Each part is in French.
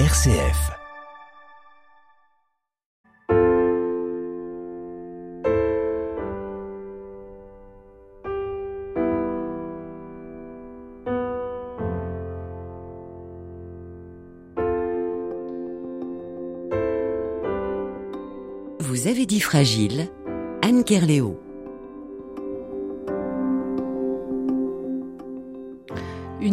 RCF. Vous avez dit fragile, Anne Kerléo.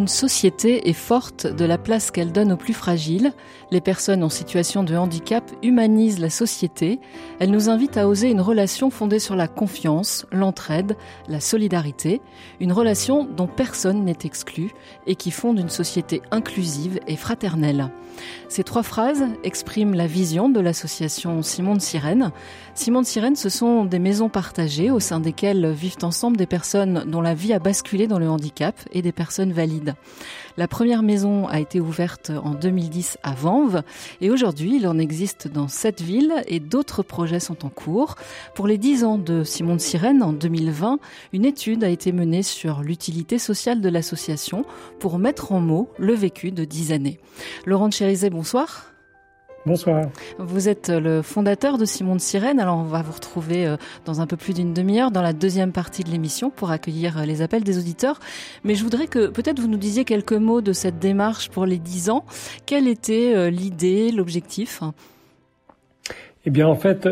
Une société est forte de la place qu'elle donne aux plus fragiles. Les personnes en situation de handicap humanisent la société. Elle nous invite à oser une relation fondée sur la confiance, l'entraide, la solidarité. Une relation dont personne n'est exclu et qui fonde une société inclusive et fraternelle. Ces trois phrases expriment la vision de l'association Simon de Sirène. Simon de Sirène, ce sont des maisons partagées au sein desquelles vivent ensemble des personnes dont la vie a basculé dans le handicap et des personnes valides. La première maison a été ouverte en 2010 à Vanves et aujourd'hui il en existe dans sept villes et d'autres projets sont en cours. Pour les dix ans de Simon de Sirène en 2020, une étude a été menée sur l'utilité sociale de l'association pour mettre en mots le vécu de dix années. Laurent Chérizet, bonsoir. Bonsoir. Vous êtes le fondateur de Simon de Sirène. Alors, on va vous retrouver euh, dans un peu plus d'une demi-heure dans la deuxième partie de l'émission pour accueillir euh, les appels des auditeurs. Mais je voudrais que peut-être vous nous disiez quelques mots de cette démarche pour les dix ans. Quelle était euh, l'idée, l'objectif? Eh bien, en fait,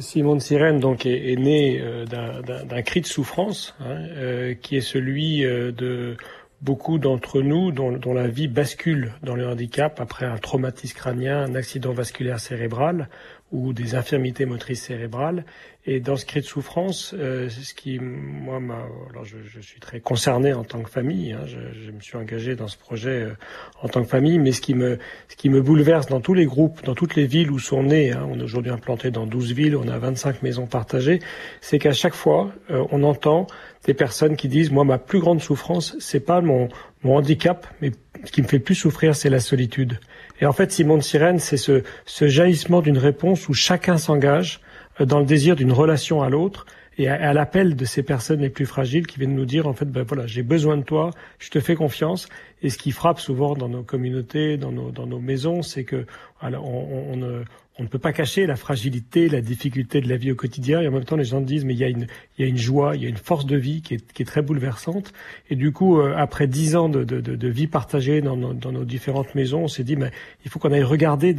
Simon de Sirène donc est, né d'un cri de souffrance, hein, qui est celui de beaucoup d'entre nous dont, la vie bascule dans le handicap après un traumatisme crânien, un accident vasculaire cérébral ou des infirmités motrices cérébrales. Et dans ce cri de souffrance, euh, ce qui, moi, alors je, je, suis très concerné en tant que famille. Hein, je, je, me suis engagé dans ce projet euh, en tant que famille, mais ce qui me, ce qui me bouleverse dans tous les groupes, dans toutes les villes où sont nés, hein, on est aujourd'hui implanté dans 12 villes, on a 25 maisons partagées, c'est qu'à chaque fois, euh, on entend des personnes qui disent, moi, ma plus grande souffrance, c'est pas mon, mon handicap, mais ce qui me fait plus souffrir, c'est la solitude. Et en fait, Simon de Sirène, c'est ce, ce jaillissement d'une réponse où chacun s'engage euh, dans le désir d'une relation à l'autre et à, l'appel de ces personnes les plus fragiles qui viennent nous dire en fait ben voilà j'ai besoin de toi je te fais confiance. Et ce qui frappe souvent dans nos communautés dans nos dans nos maisons c'est que alors, on, on, on, ne peut pas cacher la fragilité, la difficulté de la vie au quotidien, et en même temps les gens disent mais il y a une, il y a une joie, il y a une force de vie qui est, qui est très bouleversante. Et du coup, euh, après dix ans de, de, de, vie partagée dans nos, dans nos différentes maisons, on s'est dit mais il faut qu'on aille regarder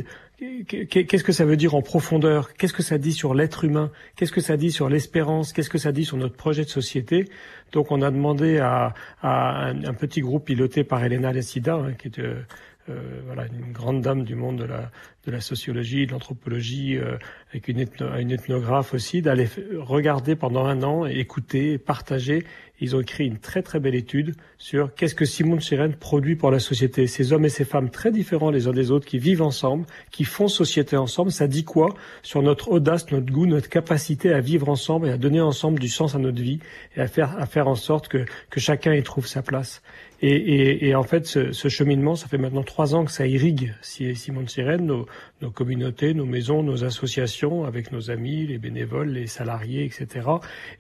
qu'est-ce que ça veut dire en profondeur, qu'est-ce que ça dit sur l'être humain, qu'est-ce que ça dit sur l'espérance, qu'est-ce que ça dit sur notre projet de société? Donc on a demandé à, à un, petit groupe piloté par Elena Lessida, hein, qui est euh, euh, voilà, une grande dame du monde de la, de la sociologie, de l'anthropologie, euh, avec une, une, ethnographe aussi, d'aller regarder pendant un an, écouter, partager. Ils ont écrit une très très belle étude sur qu'est-ce que Simon de Sirène produit pour la société. Ces hommes et ces femmes très différents les uns des autres, qui vivent ensemble, qui font société ensemble, ça dit quoi sur notre audace, notre goût, notre capacité à vivre ensemble et à donner ensemble du sens à notre vie et à faire, à faire en sorte que, que chacun y trouve sa place? Et, et, et, en fait, ce, ce, cheminement, ça fait maintenant trois ans que ça irrigue Simon Sirène, nos, nos, communautés, nos maisons, nos associations, avec nos amis, les bénévoles, les salariés, etc.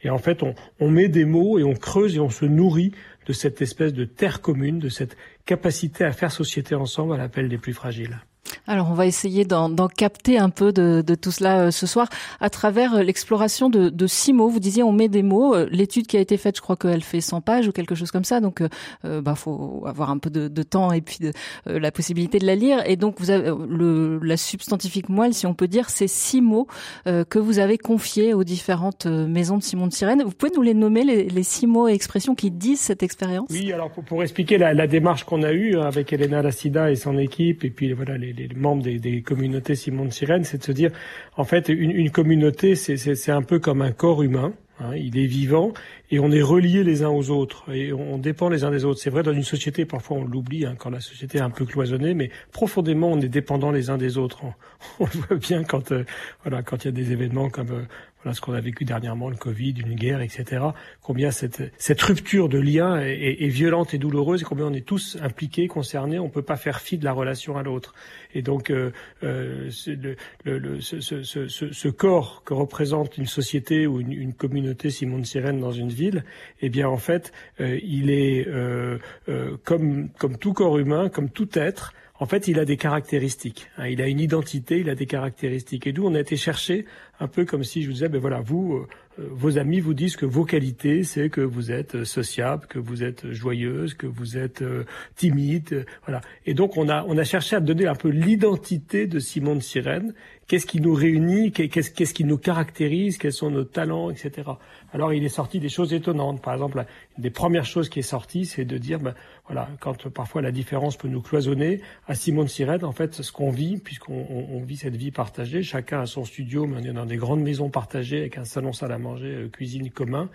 Et en fait, on, on met des mots et on creuse et on se nourrit de cette espèce de terre commune, de cette capacité à faire société ensemble à l'appel des plus fragiles. Alors, on va essayer d'en capter un peu de, tout cela euh, ce soir à travers euh, l'exploration de, de, six mots. Vous disiez, on met des mots. Euh, l'étude qui a été faite, je crois qu'elle fait 100 pages ou quelque chose comme ça. Donc, euh, bah, faut avoir un peu de, temps et puis de, la possibilité de la lire. Et donc, vous avez le, la substantifique moelle, si on peut dire, c'est six mots que vous avez confiés aux différentes maisons de Simon de Sirène. Vous pouvez nous les nommer, les, six mots et expressions qui disent cette expérience? Oui, alors pour, expliquer la, la démarche qu'on a eue avec Elena Lassida et son équipe, et puis voilà les les membres des, communautés Simon de Sirène, c'est de se dire, en fait, une, communauté, c'est un peu comme un corps humain. Hein, il est vivant et on est reliés les uns aux autres et on dépend les uns des autres. C'est vrai dans une société, parfois on l'oublie hein, quand la société est un peu cloisonnée, mais profondément on est dépendants les uns des autres. On, le voit bien quand euh, voilà quand il y a des événements comme euh, voilà ce qu'on a vécu dernièrement, le Covid, une guerre, etc. Combien cette, cette rupture de lien est, est, violente et douloureuse, et combien on est tous impliqués, concernés. On peut pas faire fi de la relation à l'autre. Et donc, euh, euh, le, le, ce, ce, ce, ce, corps que représente une société ou une, une communauté Simon de Sirène dans une ville, eh bien, en fait, euh, il est euh, euh, comme comme tout corps humain, comme tout être en fait, il a des caractéristiques. Hein. il a une identité, il a des caractéristiques. Et d'où on a été chercher un peu comme si je vous disais, ben voilà, vous, euh, euh, vos amis vous disent que vos qualités, c'est que vous êtes sociable, que vous êtes joyeuse, que vous êtes timide, voilà. Et donc on a on a cherché à donner un peu l'identité de Simone Sirène. Qu'est-ce qui nous réunit? Qu'est-ce qu'est-ce qui nous caractérise? Quels sont nos talents, etc. Alors il est sorti des choses étonnantes. Par exemple, une des premières choses qui est sortie, c'est de dire, ben, voilà, quand parfois la différence peut nous cloisonner, à Simone Sirène, en fait, ce qu'on vit, puisqu'on on, vit cette vie partagée, chacun a son studio, mais on est dans des grandes maisons partagées avec un salon salle à manger, euh, cuisine commun,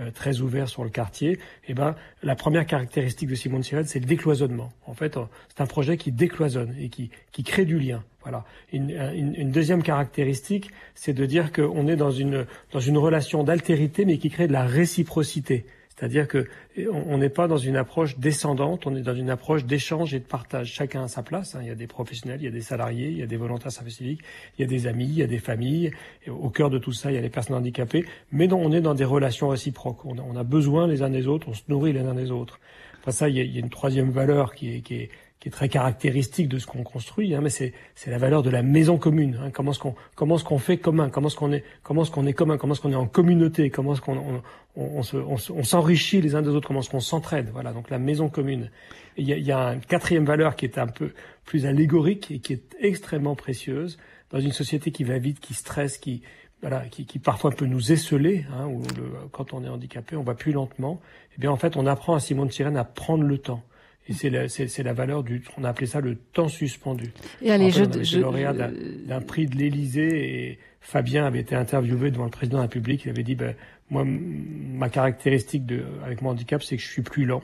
euh, très ouvert sur le quartier. Et eh ben, la première caractéristique de Simone Sirène, c'est le décloisonnement. En fait, c'est un projet qui décloisonne et qui, qui crée du lien. Voilà. Une, une, deuxième caractéristique, c'est de dire qu'on est dans une, dans une relation d'altérité, mais qui crée de la réciprocité. C'est-à-dire que on n'est pas dans une approche descendante, on est dans une approche d'échange et de partage. Chacun a sa place. Hein. Il y a des professionnels, il y a des salariés, il y a des volontaires service civique, il y a des amis, il y a des familles. Au cœur de tout ça, il y a les personnes handicapées. Mais on est dans des relations réciproques. On a, on a besoin les uns des autres, on se nourrit les uns des autres. Enfin ça, il y a, il y a une troisième valeur qui est, qui est qui est très caractéristique de ce qu'on construit, hein, mais c'est la valeur de la maison commune. Hein, comment est-ce qu'on comment est-ce qu'on fait commun, comment est-ce qu'on est comment est-ce qu'on est commun, comment est-ce qu'on est en communauté, comment est-ce qu'on on, on, on s'enrichit les uns des autres, comment est-ce qu'on s'entraide? Voilà, donc la maison commune. Il y a, y a une quatrième valeur qui est un peu plus allégorique et qui est extrêmement précieuse dans une société qui va vite, qui stresse, qui voilà, qui, qui parfois peut nous esseler, hein, où le, quand on est handicapé, on va plus lentement. Eh bien, en fait, on apprend à Simone Sirène à prendre le temps. Et c'est la, c'est, la valeur du, on a appelé ça le temps suspendu. Et allez, je, je, lauréat d'un, prix de l'Élysée et Fabien avait été interviewé devant le président de la République. Il avait dit, ben, moi, ma caractéristique de, avec mon handicap, c'est que je suis plus lent.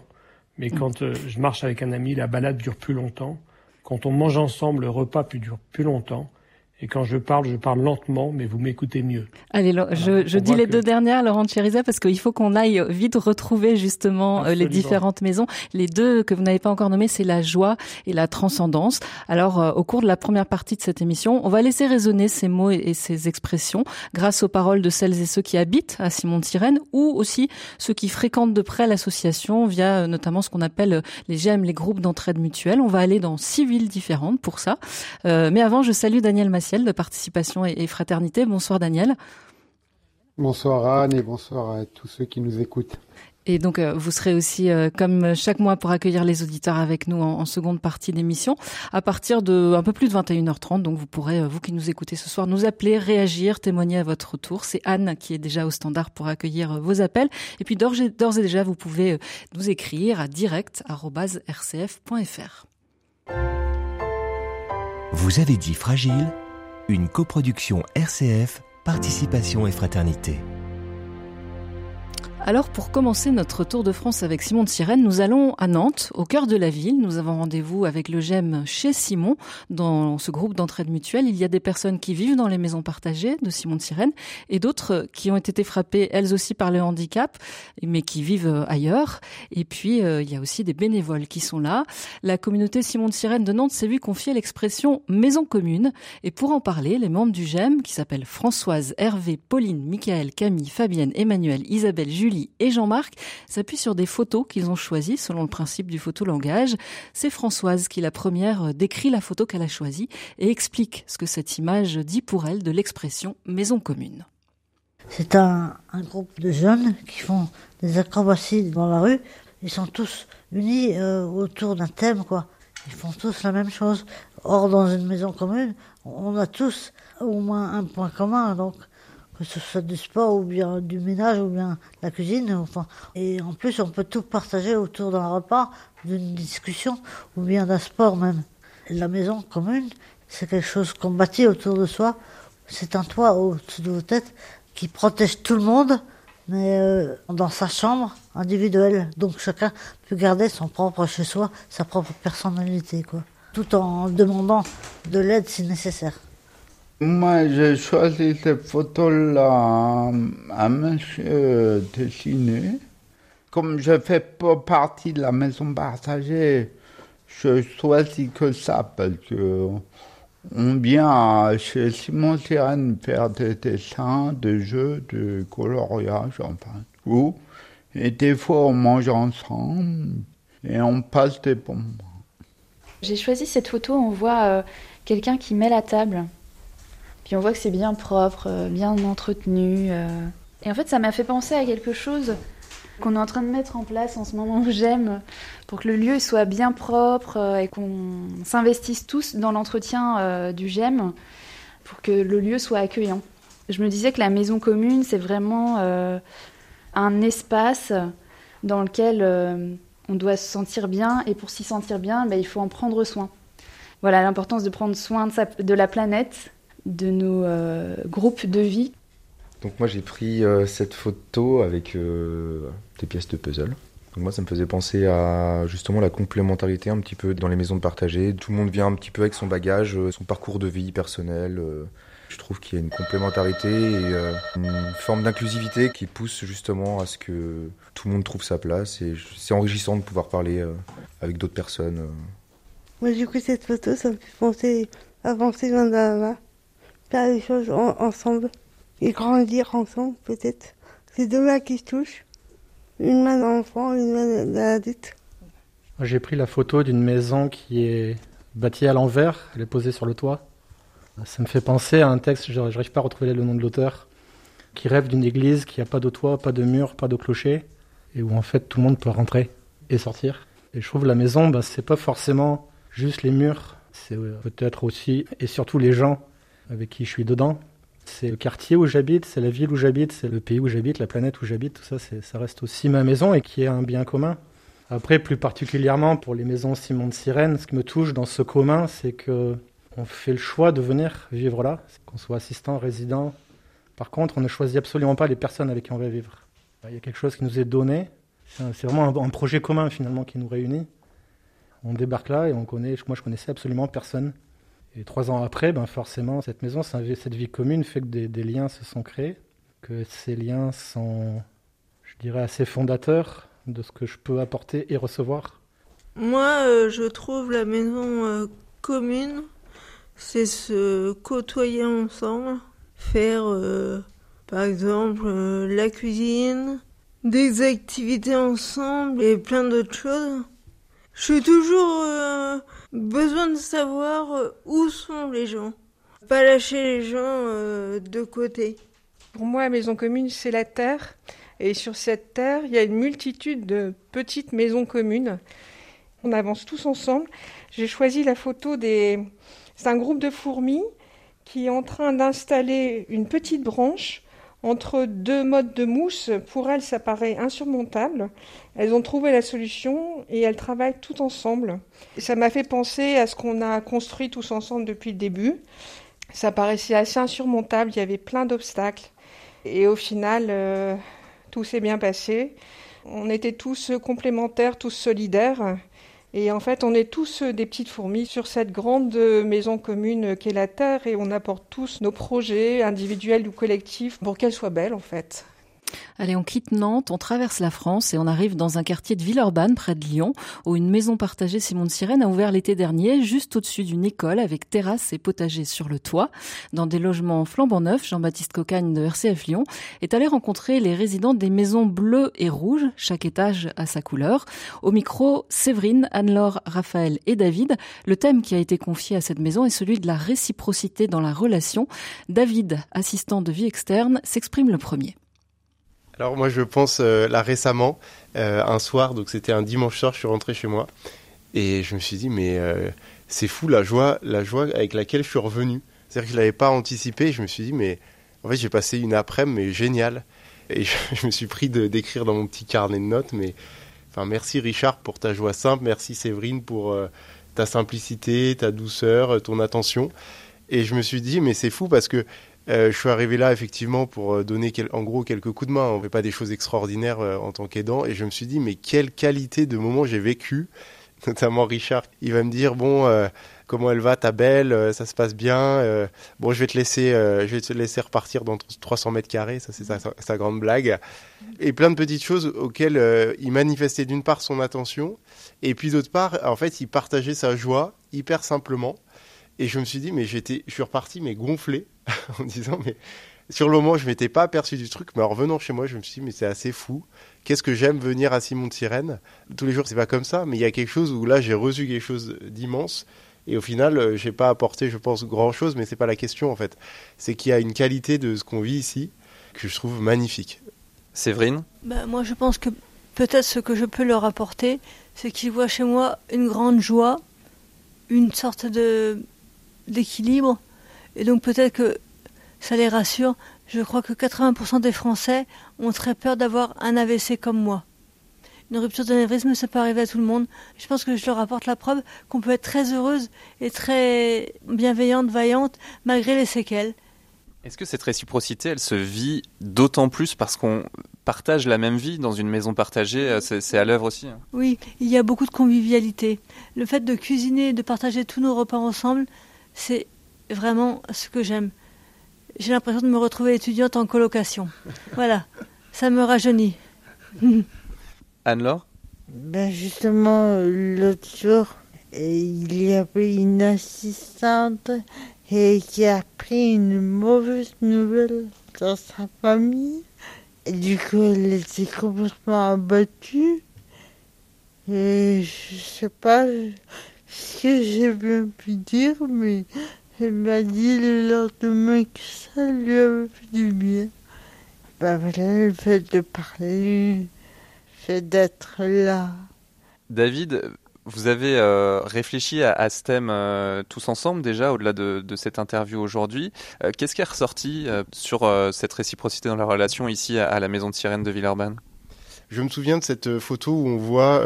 Mais mm. quand euh, je marche avec un ami, la balade dure plus longtemps. Quand on mange ensemble, le repas dure plus longtemps. Et quand je parle, je parle lentement, mais vous m'écoutez mieux. Allez, je, je dis les deux dernières, Laurent Chériza, parce qu'il faut qu'on aille vite retrouver justement euh, les différentes maisons. Les deux que vous n'avez pas encore nommées, c'est la joie et la transcendance. Alors, euh, au cours de la première partie de cette émission, on va laisser résonner ces mots et ces expressions grâce aux paroles de celles et ceux qui habitent à Simon-Sirène ou aussi ceux qui fréquentent de près l'association via euh, notamment ce qu'on appelle les GEM, les groupes d'entraide mutuelle. On va aller dans six villes différentes pour ça. mais avant, je salue Daniel De participation et, fraternité. Bonsoir Daniel. Bonsoir Anne et bonsoir à tous ceux qui nous écoutent. Et donc, euh, vous serez aussi, euh, comme chaque mois, pour accueillir les auditeurs avec nous en, seconde partie d'émission, à partir de un peu plus de 21h30. Donc, vous pourrez, euh, vous qui nous écoutez ce soir, nous appeler, réagir, témoigner à votre tour. C'est Anne qui est déjà au standard pour accueillir vos appels. Et puis, d'ores et, et, déjà, vous pouvez nous écrire à direct.rcf.fr. Vous avez dit fragile une coproduction RCF, Participation et Fraternité. Alors pour commencer notre tour de France avec Simon de Sirène, nous allons à Nantes, au cœur de la ville. Nous avons rendez-vous avec le GEM chez Simon. Dans ce groupe d'entraide mutuelle, il y a des personnes qui vivent dans les maisons partagées de Simon de Sirène et d'autres qui ont été frappées elles aussi par le handicap, mais qui vivent ailleurs. Et puis euh, il y a aussi des bénévoles qui sont là. La communauté Simon de Sirène de Nantes s'est vue confier l'expression maison commune. Et pour en parler, les membres du GEM, qui s'appellent Françoise, Hervé, Pauline, Michael, Camille, Fabienne, Emmanuel, Isabelle, Julie, et Jean-Marc s'appuient sur des photos qu'ils ont choisies selon le principe du photolangage. C'est Françoise qui, la première, décrit la photo qu'elle a choisie et explique ce que cette image dit pour elle de l'expression maison commune. C'est un, groupe de jeunes qui font des acrobaties dans la rue. Ils sont tous unis euh, autour d'un thème, quoi. Ils font tous la même chose. Or, dans une maison commune, on a tous au moins un point commun. Donc, que ce soit du sport ou bien du ménage ou bien la cuisine. Enfin, et en plus, on peut tout partager autour d'un repas, d'une discussion ou bien d'un sport même. La maison commune, c'est quelque chose qu'on bâtit autour de soi. C'est un toit au-dessus de vos têtes qui protège tout le monde, mais euh, dans sa chambre individuelle. Donc chacun peut garder son propre chez soi, sa propre personnalité, quoi. Tout en demandant de l'aide si nécessaire. Moi, j'ai choisi cette photo-là à monsieur dessiner. Comme je fais pas partie de la maison partagée, je choisis que ça parce que on vient chez Simon Sirène faire des dessins, des jeux, de coloriage, enfin tout. Et des fois, on mange ensemble et on passe des bons. J'ai choisi cette photo, on voit euh, quelqu'un qui met la table. Puis on voit que c'est bien propre, euh, bien entretenu. euh. Et en fait, ça m'a fait penser à quelque chose qu'on est en train de mettre en place en ce moment où j'aime, pour que le lieu soit bien propre euh, et qu'on s'investisse tous dans l'entretien du GEM, pour que le lieu soit accueillant. Je me disais que la maison commune, c'est vraiment un espace dans lequel on doit se sentir bien, et pour s'y sentir bien, bah, il faut en prendre soin. Voilà l'importance de prendre soin de la planète, de nos euh, groupes de vie. Donc moi j'ai pris euh, cette photo avec euh, des pièces de puzzle. Donc moi ça me faisait penser à justement la complémentarité un petit peu dans les maisons de partagées. Tout le monde vient un petit peu avec son bagage, son parcours de vie personnel. Je trouve qu'il y a une complémentarité et une forme d'inclusivité qui pousse justement à ce que tout le monde trouve sa place. Et c'est enrichissant de pouvoir parler avec d'autres personnes. Moi, du coup, cette photo, ça me fait penser avancer dans la main, faire les choses en- ensemble et grandir ensemble, peut-être. C'est deux mains qui se touchent. Une main d'enfant, une main d'adulte. J'ai pris la photo d'une maison qui est bâtie à l'envers, elle est posée sur le toit. Ça me fait penser à un texte, je n'arrive pas à retrouver le nom de l'auteur, qui rêve d'une église qui n'a pas de toit, pas de mur, pas de clocher, et où en fait tout le monde peut rentrer et sortir. Et je trouve la maison, bah, c'est pas forcément juste les murs, c'est euh, peut-être aussi et surtout les gens avec qui je suis dedans. C'est le quartier où j'habite, c'est la ville où j'habite, c'est le pays où j'habite, la planète où j'habite, tout ça, ça reste aussi ma maison et qui est un bien commun. Après, plus particulièrement pour les maisons Simon de Sirène, ce qui me touche dans ce commun, c'est que on fait le choix de venir vivre là, qu'on soit assistant, résident. Par contre, on ne choisit absolument pas les personnes avec qui on va vivre. Il y a quelque chose qui nous est donné. C'est vraiment un projet commun finalement qui nous réunit. On débarque là et on connaît. Moi, je connaissais absolument personne. Et trois ans après, ben forcément, cette maison, cette vie commune fait que des, liens se sont créés, que ces liens sont, je dirais, assez fondateurs de ce que je peux apporter et recevoir. Moi, euh, je trouve la maison euh, commune, c'est se côtoyer ensemble, faire, euh, par exemple, la cuisine, des activités ensemble et plein d'autres choses. Je suis toujours besoin de savoir euh, où sont les gens, pas lâcher les gens euh, de côté. Pour moi, la maison commune, c'est la terre. Et sur cette terre, il y a une multitude de petites maisons communes. On avance tous ensemble. J'ai choisi la photo des... C'est un groupe de fourmis qui est en train d'installer une petite branche entre deux modes de mousse. Pour elles, ça paraît insurmontable. Elles ont trouvé la solution et elles travaillent toutes ensemble. Ça m'a fait penser à ce qu'on a construit tous ensemble depuis le début. Ça paraissait assez insurmontable, il y avait plein d'obstacles. Et au final, euh, tout s'est bien passé. On était tous complémentaires, tous solidaires. Et en fait, on est tous des petites fourmis sur cette grande maison commune qu'est la Terre et on apporte tous nos projets individuels ou collectifs pour qu'elle soit belle en fait. Allez, on quitte Nantes, on traverse la France et on arrive dans un quartier de Villeurbanne, près de Lyon, où une maison partagée Simon de Sirène a ouvert l'été dernier, juste au-dessus d'une école, avec terrasse et potager sur le toit. Dans des logements flambant neufs, Jean-Baptiste Cocagne de RCF Lyon est allé rencontrer les résidents des maisons bleues et rouges, chaque étage a sa couleur. Au micro, Séverine, Anne-Laure, Raphaël et David. Le thème qui a été confié à cette maison est celui de la réciprocité dans la relation. David, assistant de vie externe, s'exprime le premier. Alors moi je pense euh, là récemment, euh, un soir, donc c'était un dimanche soir, je suis rentré chez moi et je me suis dit mais euh, c'est fou la joie, la joie avec laquelle je suis revenu. C'est-à-dire que je l'avais pas anticipé. Je me suis dit mais en fait j'ai passé une après-midi mais géniale et je, me suis pris d'écrire dans mon petit carnet de notes. Mais enfin merci Richard pour ta joie simple, merci Séverine pour ta simplicité, ta douceur, ton attention. Et je me suis dit mais c'est fou parce que euh, je suis arrivé là effectivement pour euh, donner quel- en gros quelques coups de main. On ne fait pas des choses extraordinaires euh, en tant qu'aidant. Et je me suis dit, mais quelle qualité de moment j'ai vécu. Notamment Richard, il va me dire, bon, euh, comment elle va ta belle, ça se passe bien. bon, je vais te laisser, je vais te laisser repartir dans 300 mètres carrés. Ça, c'est sa, sa grande blague. Et plein de petites choses auxquelles il manifestait d'une part son attention, et puis d'autre part, en fait, il partageait sa joie hyper simplement. Et je me suis dit, mais j'étais, je suis reparti, mais gonflé, en disant, mais sur le moment, je m'étais pas aperçu du truc, mais en revenant chez moi, je me suis dit, mais c'est assez fou qu'est-ce que j'aime venir à Simon de Sirène? Tous les jours, c'est pas comme ça, mais il y a quelque chose où là, j'ai reçu quelque chose d'immense. Et au final, euh, j'ai pas apporté, je pense, grand chose, mais c'est pas la question en fait. C'est qu'il y a une qualité de ce qu'on vit ici que je trouve magnifique. Séverine? Bah, Moi, je pense que peut-être ce que je peux leur apporter, c'est qu'ils voient chez moi une grande joie, une sorte de d'équilibre, et donc peut-être que ça les rassure. Je crois que 80% des Français ont très peur d'avoir un AVC comme moi. Une rupture d'anévrisme, ça peut arriver à tout le monde. Je pense que je leur apporte la preuve qu'on peut être très heureuse et très bienveillante, vaillante, malgré les séquelles. Est-ce que cette réciprocité, elle se vit d'autant plus parce qu'on partage la même vie dans une maison partagée euh, C'est à l'œuvre aussi hein? Oui, il y a beaucoup de convivialité. Le fait de cuisiner, de partager tous nos repas ensemble, c'est vraiment ce que j'aime. J'ai l'impression de me retrouver étudiante en colocation. Voilà, ça me rajeunit. Anne-Laure? Ben Justement, l'autre jour, il y avait une assistante et qui a pris une mauvaise nouvelle dans sa famille. Et du coup, elle était complètement abattue. Et je sais pas ce que j'ai bien pu dire, mais elle m'a dit le lendemain que ça lui avait fait du bien. Ben voilà, le fait de parler, le fait d'être là. David, vous avez euh, réfléchi à, ce thème euh, tous ensemble déjà, au-delà de, cette interview aujourd'hui. Euh, qu'est-ce qui est ressorti sur cette réciprocité dans la relation ici à, la maison de sirène de Villeurbanne? Je me souviens de cette photo où on voit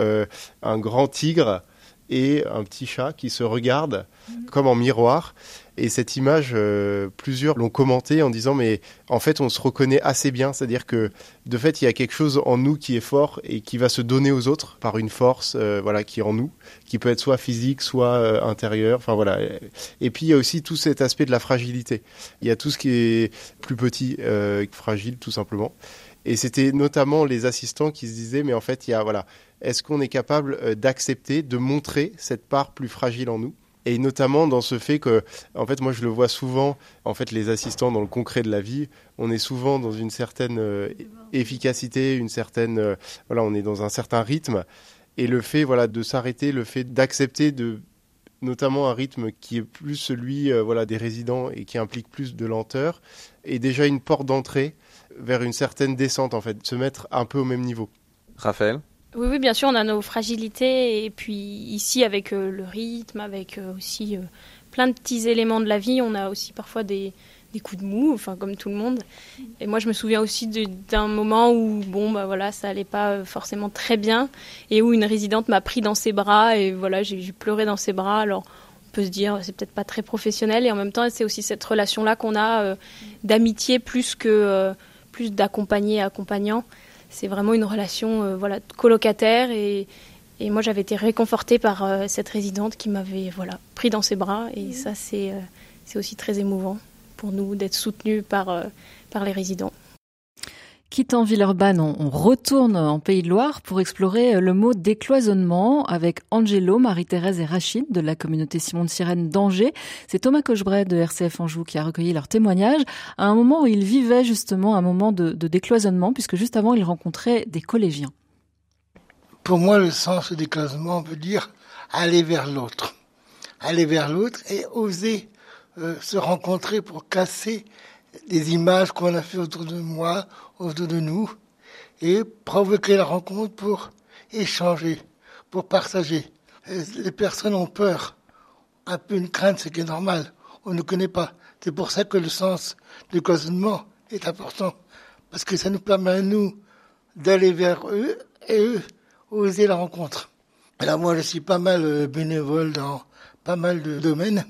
un grand tigre et un petit chat qui se regardent mhm. comme en miroir. Et cette image, euh, plusieurs l'ont commenté en disant mais en fait on se reconnaît assez bien, c'est-à-dire que de fait il y a quelque chose en nous qui est fort et qui va se donner aux autres par une force euh, voilà qui est en nous, qui peut être soit physique, soit euh, intérieure. Enfin voilà. Et puis il y a aussi tout cet aspect de la fragilité. Il y a tout ce qui est plus petit, fragile tout simplement. Et c'était notamment les assistants qui se disaient mais en fait il y a voilà est-ce qu'on est capable d'accepter, de montrer cette part plus fragile en nous? Et notamment dans ce fait que, en fait, moi je le vois souvent, en fait, les assistants dans le concret de la vie, on est souvent dans une certaine euh, efficacité, une certaine, euh, voilà, on est dans un certain rythme, et le fait, voilà, de s'arrêter, le fait d'accepter de notamment un rythme qui est plus celui euh, voilà des résidents et qui implique plus de lenteur est déjà une porte d'entrée vers une certaine descente en fait, se mettre un peu au même niveau. Raphaël? Oui, bien sûr, on a nos fragilités. Et puis ici, avec euh, le rythme, avec euh, aussi euh, plein de petits éléments de la vie, on a aussi parfois des, des, coups de mou, enfin comme tout le monde. Et moi, je me souviens aussi d'un moment où, bon, bah voilà, ça allait pas forcément très bien, et où une résidente m'a pris dans ses bras, et voilà, j'ai pleuré dans ses bras. Alors, on peut se dire, c'est peut-être pas très professionnel, et en même temps, c'est aussi cette relation-là qu'on a d'amitié plus que plus d'accompagné accompagnant c'est vraiment une relation euh, voilà, colocataire et, et moi j'avais été réconfortée par euh, cette résidente qui m'avait voilà, pris dans ses bras et ça c'est euh, c'est aussi très émouvant pour nous d'être soutenus par, par les résidents. Quittant Villeurbanne, on, retourne en Pays de Loire pour explorer le mot décloisonnement avec Angelo, Marie-Thérèse et Rachid de la communauté Simon de Sirène d'Angers. C'est Thomas Cochebret de RCF Anjou qui a recueilli leur témoignage à un moment où ils vivaient justement un moment de, de décloisonnement puisque juste avant ils rencontraient des collégiens. Pour moi, le sens du décloisonnement veut dire aller vers l'autre. Aller vers l'autre et oser euh, se rencontrer pour casser des images qu'on a fait autour de moi, autour de nous, et provoquer la rencontre pour échanger, pour partager. les personnes ont peur, un peu une crainte, ce qui est normal. On ne connaît pas. C'est pour ça que le sens du cloisonnement est important, parce que ça nous permet à nous d'aller vers eux et eux oser la rencontre. Alors moi, je suis pas mal euh, bénévole dans pas mal de domaines.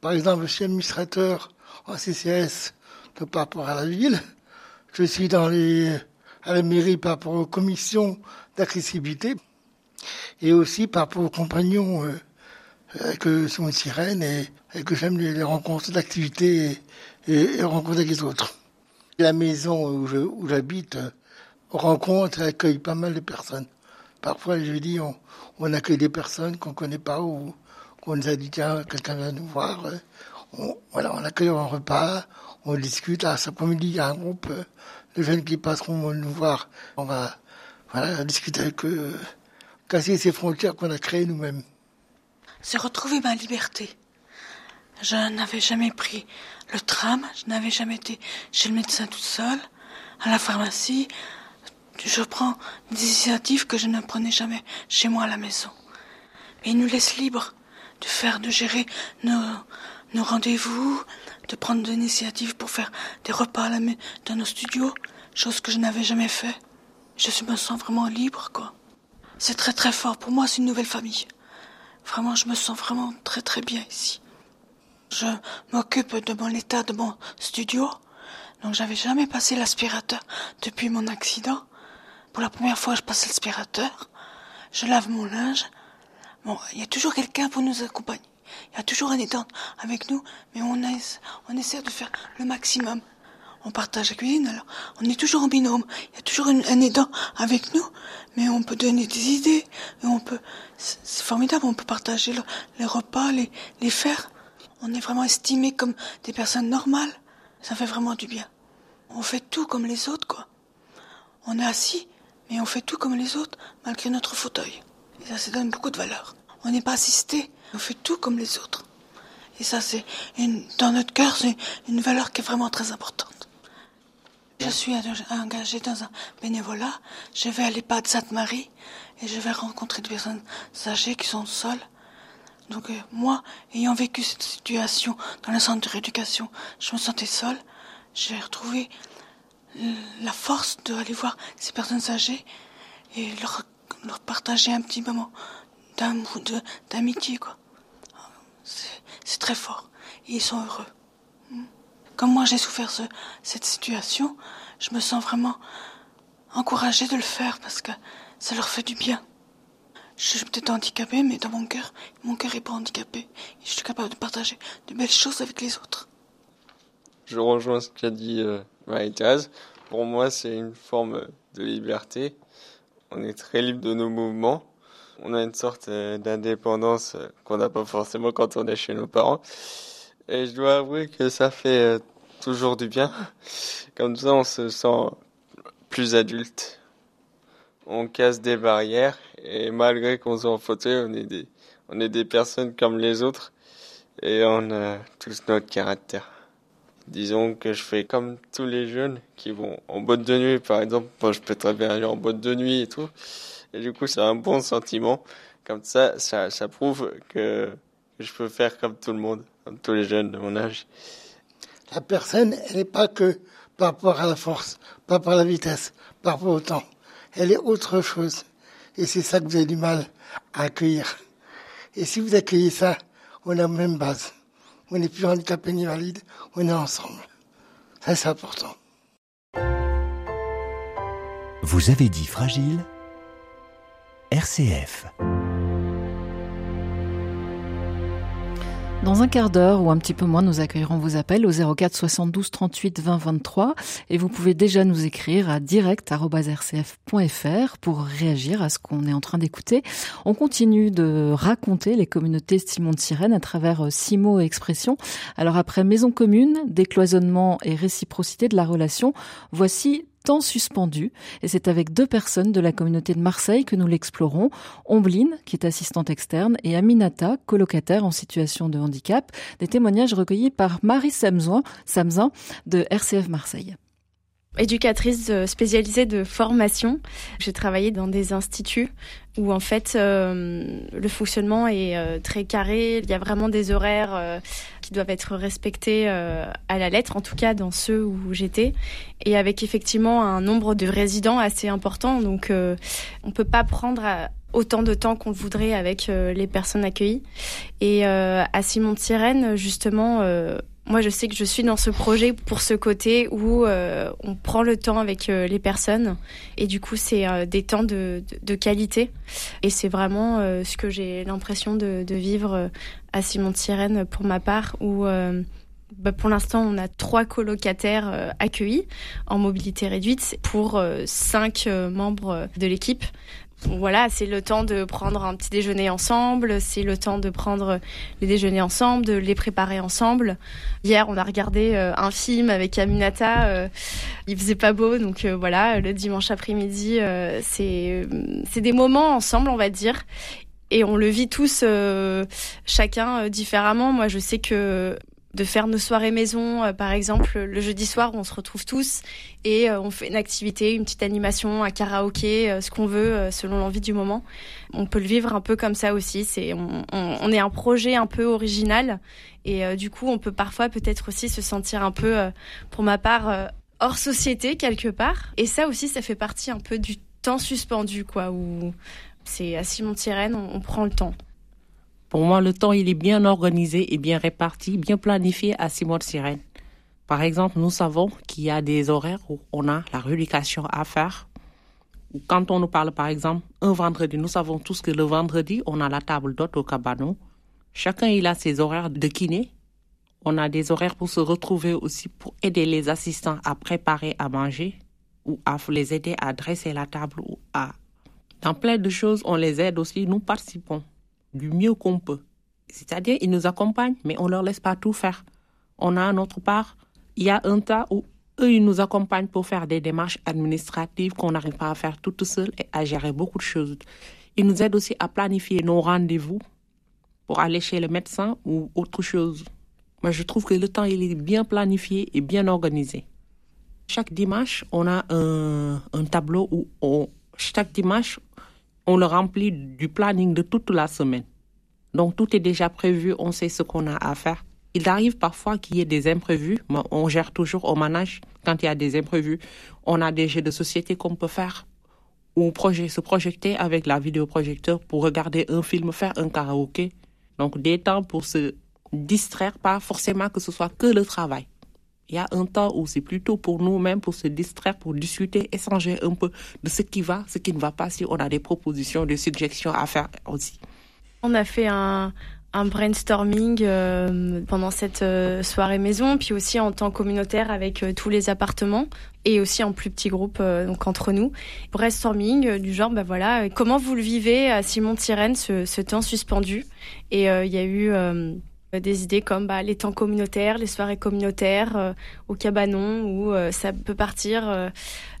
Par exemple, je suis administrateur en CCS par rapport à la ville. Je suis les, à la mairie par rapport aux commissions d'accessibilité et aussi par rapport aux compagnons euh, que sont une sirène et, que j'aime les, rencontres d'activités et, et, rencontres avec les autres. La maison où j'habite euh, rencontre et accueille pas mal de personnes. Parfois, je dis, on, accueille des personnes qu'on connaît pas ou qu'on nous a dit, tiens, quelqu'un vient nous voir. Euh, voilà, on accueille un repas, on discute. À cet après-midi, il y a un groupe euh, de jeunes qui passeront nous voir. On va voilà, discuter avec eux, casser ces frontières qu'on a créées nous-mêmes. C'est retrouver ma liberté. Je n'avais jamais pris le tram, je n'avais jamais été chez le médecin toute seule, à la pharmacie. Je prends des initiatives que je ne prenais jamais chez moi à la maison. Et ils nous laissent libres de faire, de gérer nos, nos rendez-vous, de prendre des initiatives pour faire des repas dans nos studios, chose que je n'avais jamais fait. Je me sens vraiment libre, quoi. C'est très très fort. Pour moi, c'est une nouvelle famille. Vraiment, je me sens vraiment très très bien ici. Je m'occupe de mon état de mon studio. Donc, j'avais jamais passé l'aspirateur depuis mon accident. Pour la première fois, je passe l'aspirateur. Je lave mon linge. Bon, il y a toujours quelqu'un pour nous accompagner. Il y a toujours un aidant avec nous, mais on, on essaie de faire le maximum. On partage la cuisine, alors on est toujours en binôme. Il y a toujours un aidant avec nous, mais on peut donner des idées. Et on peut, c'est formidable, on peut partager les repas, les, les faire. On est vraiment estimés comme des personnes normales. Ça fait vraiment du bien. On fait tout comme les autres, quoi. On est assis, mais on fait tout comme les autres, malgré notre fauteuil. Et ça, ça donne beaucoup de valeur. On n'est pas assisté, on fait tout comme les autres. Et ça, c'est dans notre cœur, c'est une valeur qui est vraiment très importante. Je suis engagée dans un bénévolat. Je vais à l'EHPAD Sainte-Marie et je vais rencontrer des personnes âgées qui sont seules. Donc euh, moi, ayant vécu cette situation dans le centre de rééducation, je me sentais seule. J'ai retrouvé la force d'aller voir ces personnes âgées et leur, leur partager un petit moment d'amitié, quoi. C'est très fort. Et ils sont heureux. Comme moi j'ai souffert cette situation, je me sens vraiment encouragée de le faire parce que ça leur fait du bien. Je suis peut-être handicapée, mais dans mon cœur, mon cœur est pas handicapé. je suis capable de partager de belles choses avec les autres. Je rejoins ce qu'a dit euh, marie Pour moi, c'est une forme de liberté. On est très libre de nos mouvements. On a une sorte euh, d'indépendance euh, qu'on n'a pas forcément quand on est chez nos parents. Et je dois avouer que ça fait euh, toujours du bien. Comme ça, on se sent plus adulte. On casse des barrières et malgré qu'on soit en fauteuil, on est des, on est des personnes comme les autres et on a tous notre caractère. Disons que je fais comme tous les jeunes qui vont en boîte de nuit, par exemple. Moi, je peux très bien aller en boîte de nuit et tout. Et du coup, c'est un bon sentiment. Comme ça, ça, ça prouve que je peux faire comme tout le monde comme tous les jeunes de mon âge. La personne, elle n'est pas que par rapport à la force, pas par la vitesse, par rapport au temps. Elle est autre chose. Et c'est ça que vous avez du mal à accueillir. Et si vous accueillez ça, on a la même base. On n'est plus handicapé ni valide, on est ensemble. Ça, c'est important. Vous avez dit fragile Dans un quart d'heure ou un petit peu moins, nous accueillerons vos appels au 04 72 38 20 23 et vous pouvez déjà nous écrire à direct.rcf.fr pour réagir à ce qu'on est en train d'écouter. On continue de raconter les communautés Simon de Sirène à travers euh, six mots et expressions. Alors après maison commune, décloisonnement et réciprocité de la relation, voici temps suspendu. Et c'est avec deux personnes de la communauté de Marseille que nous l'explorons. Ombline, qui est assistante externe, et Aminata, colocataire en situation de handicap. Des témoignages recueillis par Marie Samzin, de RCF Marseille éducatrice euh, spécialisée de formation. J'ai travaillé dans des instituts où en fait euh, le fonctionnement est euh, très carré. Il y a vraiment des horaires qui doivent être respectés à la lettre, en tout cas dans ceux où j'étais, et avec effectivement un nombre de résidents assez important. Donc on peut pas prendre autant de temps qu'on voudrait avec les personnes accueillies. Et à Simon de Sirène, justement moi, je sais que je suis dans ce projet pour ce côté où euh, on prend le temps avec euh, les personnes et du coup, c'est euh, des temps de, de, qualité. Et c'est vraiment ce que j'ai l'impression de, de, vivre à Simon de Sirène pour ma part, où bah, pour l'instant, on a trois colocataires accueillis en mobilité réduite pour cinq membres de l'équipe. Voilà, c'est le temps de prendre un petit déjeuner ensemble, c'est le temps de prendre les déjeuners ensemble, de les préparer ensemble. Hier, on a regardé euh, un film avec Aminata. Euh, il faisait pas beau, donc euh, voilà, le dimanche après-midi, c'est c'est des moments ensemble, on va dire. Et on le vit tous, chacun différemment. Moi, je sais que de faire nos soirées maison, euh, par exemple, le jeudi soir, on se retrouve tous et euh, on fait une activité, une petite animation, un karaoké, euh, ce qu'on veut, selon l'envie du moment. On peut le vivre un peu comme ça aussi. C'est, on, on, est un projet un peu original et du coup, on peut parfois peut-être aussi se sentir un peu, pour ma part, hors société quelque part. Et ça aussi, ça fait partie un peu du temps suspendu, quoi, où c'est à Simon-Tyrène, on prend le temps. Pour moi, le temps, il est bien organisé et bien réparti, bien planifié à Simon Sirène. Par exemple, nous savons qu'il y a des horaires où on a la rééducation à faire. Quand on nous parle, par exemple, un vendredi, nous savons tous que le vendredi, on a la table d'hôte au cabanon. Chacun, il a ses horaires de kiné. On a des horaires pour se retrouver aussi pour aider les assistants à préparer à manger ou à les aider à dresser la table ou à... Dans plein de choses, on les aide aussi, nous participons du mieux qu'on peut. C'est-à-dire, ils nous accompagnent, mais on ne leur laisse pas tout faire. On a notre part, il y a un tas où eux, ils nous accompagnent pour faire des démarches administratives qu'on n'arrive pas à faire tout seul et à gérer beaucoup de choses. Ils nous aident aussi à planifier nos rendez-vous pour aller chez le médecin ou autre chose. Moi, je trouve que le temps, il est bien planifié et bien organisé. Chaque dimanche, on a un, tableau où chaque dimanche, on le remplit du planning de toute la semaine. Donc tout est déjà prévu, on sait ce qu'on a à faire. Il arrive parfois qu'il y ait des imprévus, mais on gère toujours au manage quand il y a des imprévus. On a des jeux de société qu'on peut faire ou se projeter avec la vidéoprojecteur pour regarder un film, faire un karaoké. Donc des temps pour se distraire, pas forcément que ce soit que le travail. Il y a un temps où c'est plutôt pour nous-mêmes, pour se distraire, pour discuter, échanger un peu de ce qui va, ce qui ne va pas, si on a des propositions, des suggestions à faire aussi. On a fait un, brainstorming euh, pendant cette euh, soirée maison, puis aussi en temps communautaire avec euh, tous les appartements et aussi en plus petit groupe donc entre nous. Brainstorming du genre, bah voilà, comment vous le vivez à Simon Tyrène ce, ce temps suspendu? Et il y a eu des idées comme bah, les temps communautaires, les soirées communautaires euh, au cabanon, où euh, ça peut partir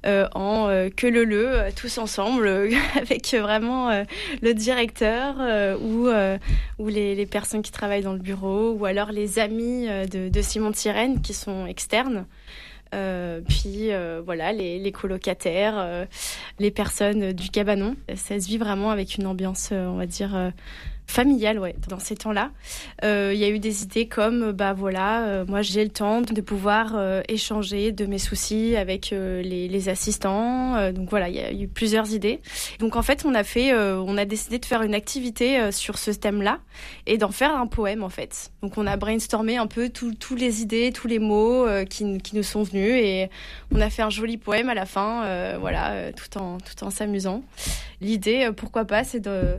en que le le, tous ensemble, avec vraiment le directeur ou, les, personnes qui travaillent dans le bureau, ou alors les amis de, de Simon Tyrène qui sont externes. puis voilà les colocataires, les personnes du cabanon. Ça se vit vraiment avec une ambiance, on va dire, familiale, ouais, dans ces temps-là. Euh, il y a eu des idées comme, bah voilà, euh, moi j'ai le temps de pouvoir euh, échanger de mes soucis avec les, les, assistants. donc voilà, il y a eu plusieurs idées. Donc en fait, on a fait, on a décidé de faire une activité sur ce thème-là et d'en faire un poème en fait. Donc on a brainstormé un peu tous les idées, tous les mots qui, qui, nous sont venus et on a fait un joli poème à la fin, voilà, tout en tout en s'amusant. L'idée, pourquoi pas, c'est de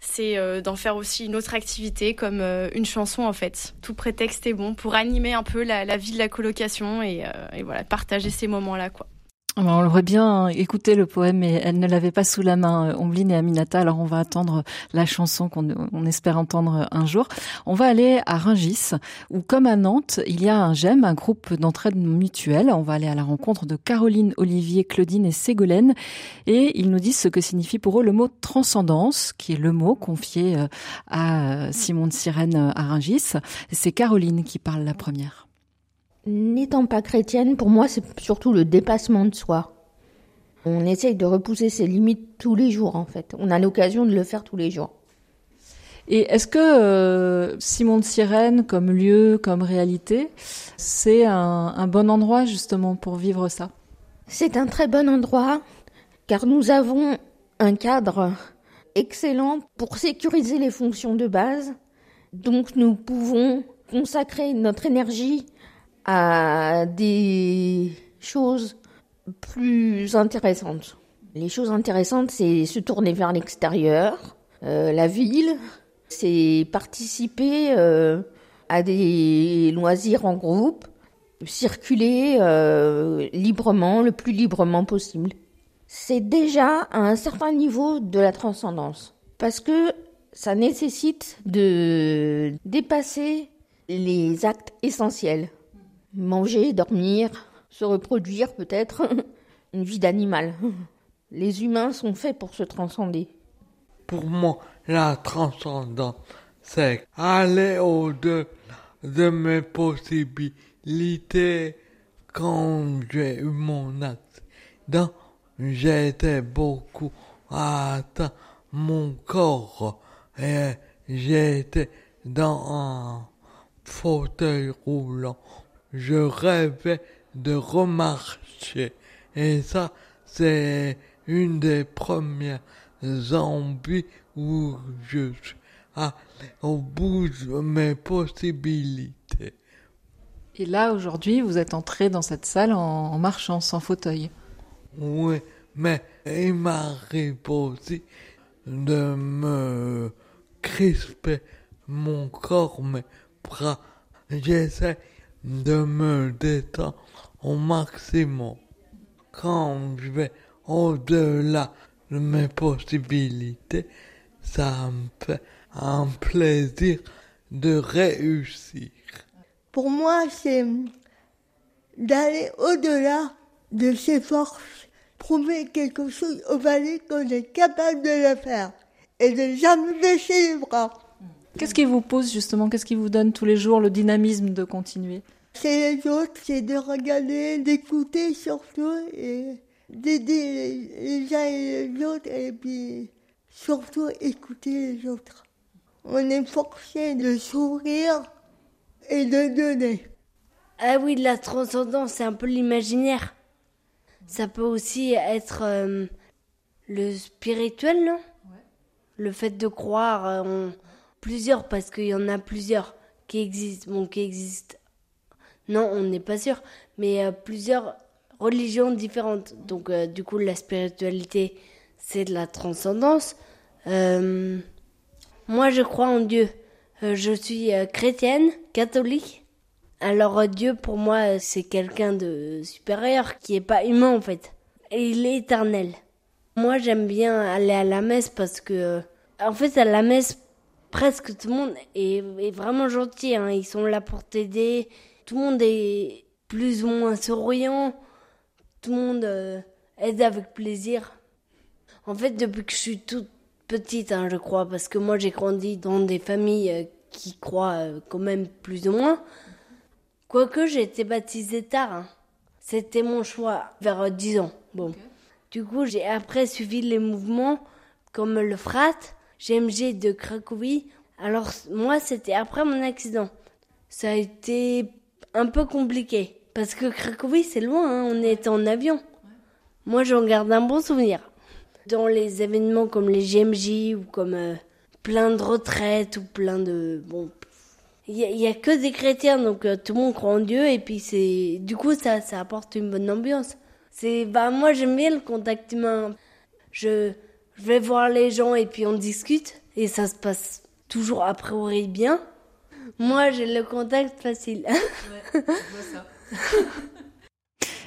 c'est euh, d'en faire aussi une autre activité comme euh, une chanson en fait. Tout prétexte est bon pour animer un peu la, vie de la colocation et, euh, et voilà partager ces moments-là quoi. On aurait bien écouté le poème, mais elle ne l'avait pas sous la main, Ombline et Aminata. Alors on va attendre la chanson qu'on espère entendre un jour. On va aller à Rungis, où comme à Nantes, il y a un GEM, un groupe d'entraide mutuelle. On va aller à la rencontre de Caroline, Olivier, Claudine et Ségolène. Et ils nous disent ce que signifie pour eux le mot transcendance, qui est le mot confié euh, à Simon de Sirène euh, à Rungis. C'est Caroline qui parle la première. N'étant pas chrétienne, pour moi, c'est surtout le dépassement de soi. On essaye de repousser ses limites tous les jours, en fait. On a l'occasion de le faire tous les jours. Et est-ce que euh, Simon de Sirène, comme lieu, comme réalité, c'est un, bon endroit justement pour vivre ça? C'est un très bon endroit, car nous avons un cadre excellent pour sécuriser les fonctions de base. Donc nous pouvons consacrer notre énergie à des choses plus intéressantes. Les choses intéressantes, c'est se tourner vers l'extérieur, euh, la ville, c'est participer euh, à des loisirs en groupe, circuler euh, librement, le plus librement possible. c'est déjà à un certain niveau de la transcendance. Parce que ça nécessite de dépasser les actes essentiels. Manger, dormir, se reproduire peut-être, une vie d'animal. Les humains sont faits pour se transcender. Pour moi, la transcendance, c'est aller au-delà de mes possibilités. Quand j'ai eu mon accident, j'étais beaucoup atteint mon corps et j'étais dans un fauteuil roulant. Je rêvais de remarcher et ça, c'est une des premières envies où je suis au bout de mes possibilités. Et là, aujourd'hui, vous êtes entré dans cette salle en, en marchant sans fauteuil. Oui, mais il m'arrive aussi de me crisper mon corps, mes bras. J'essaie de me détendre au maximum. Quand je vais au-delà de mes possibilités, ça me fait un plaisir de réussir. Pour moi, c'est d'aller au-delà de ses forces, prouver quelque chose au valet qu'on est capable de le faire et de jamais baisser les bras. Qu'est-ce qui vous pousse justement? Qu'est-ce qui vous donne tous les jours le dynamisme de continuer? C'est les autres, c'est de regarder, d'écouter surtout et d'aider les uns et les autres et puis surtout écouter les autres. On est forcé de sourire et de donner. Ah oui, la transcendance, c'est un peu l'imaginaire. Ça peut aussi être euh, le spirituel, non? Le fait de croire en plusieurs, parce qu'il y en a plusieurs qui existent. Bon, qui existent. Non, on n'est pas sûr, mais euh, plusieurs religions différentes. Donc, euh, du coup, la spiritualité, c'est de la transcendance. Euh, moi, je crois en Dieu. Euh, je suis chrétienne, catholique. Alors Dieu, pour moi, c'est quelqu'un de supérieur qui est pas humain en fait. Et il est éternel. Moi, j'aime bien aller à la messe parce que, en fait, à la messe, presque tout le monde est, est vraiment gentil. hein. Ils sont là pour t'aider. Tout le monde est plus ou moins souriant. Tout le monde euh, aide avec plaisir. En fait, depuis que je suis toute petite, hein, je crois, parce que moi j'ai grandi dans des familles euh, qui croient euh, quand même plus ou moins. Quoique j'ai été baptisée tard. hein. C'était mon choix, vers euh, 10 ans. Bon. Du coup, j'ai après suivi les mouvements comme le FRAT, GMG de Cracovie. Alors, moi, c'était après mon accident. Ça a été un peu compliqué. Parce que Cracovie, c'est loin, hein, on était en avion. Moi, j'en garde un bon souvenir. Dans les événements comme les GMJ ou comme euh, plein de retraites ou plein de... Bon, il y, a- il y a que des chrétiens, donc euh, tout le monde croit en Dieu et puis c'est... Du coup, ça, ça apporte une bonne ambiance. C'est... Bah, moi, j'aime bien le contact humain. Je, je vais voir les gens et puis on discute et ça se passe toujours a priori bien. Moi, j'ai le contact facile.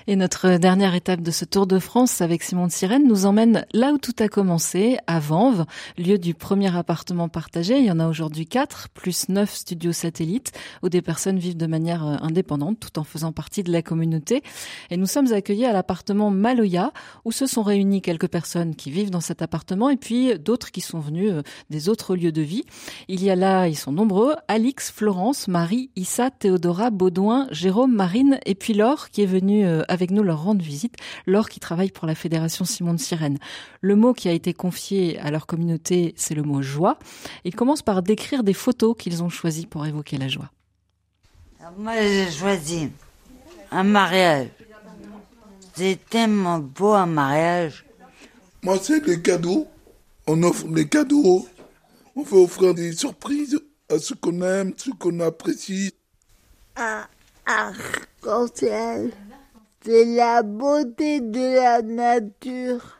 Et notre dernière étape de ce Tour de France avec Simon de Sirène nous emmène là où tout a commencé, à Vanves, lieu du premier appartement partagé. Il y en a aujourd'hui quatre, plus neuf studios satellites, où des personnes vivent de manière euh, indépendante tout en faisant partie de la communauté. Et nous sommes accueillis à l'appartement Maloya, où se sont réunies quelques personnes qui vivent dans cet appartement et puis d'autres qui sont venus euh, des autres lieux de vie. Il y a là, ils sont nombreux, Alix, Florence, Marie, Issa, Théodora, Baudouin, Jérôme, Marine et puis Laure qui est venue euh, avec nous leur rendre visite. Laure qui travaille pour la Fédération Simon de Sirène. Le mot qui a été confié à leur communauté, c'est le mot joie. Ils commencent par décrire des photos qu'ils ont choisies pour évoquer la joie. Alors, Moi, j'ai choisi un mariage. C'est tellement beau un mariage. Moi, c'est des cadeaux. On offre des cadeaux. On fait offrir des surprises à ceux qu'on aime, ceux qu'on apprécie. Un arc-en-ciel, c'est la beauté de la nature.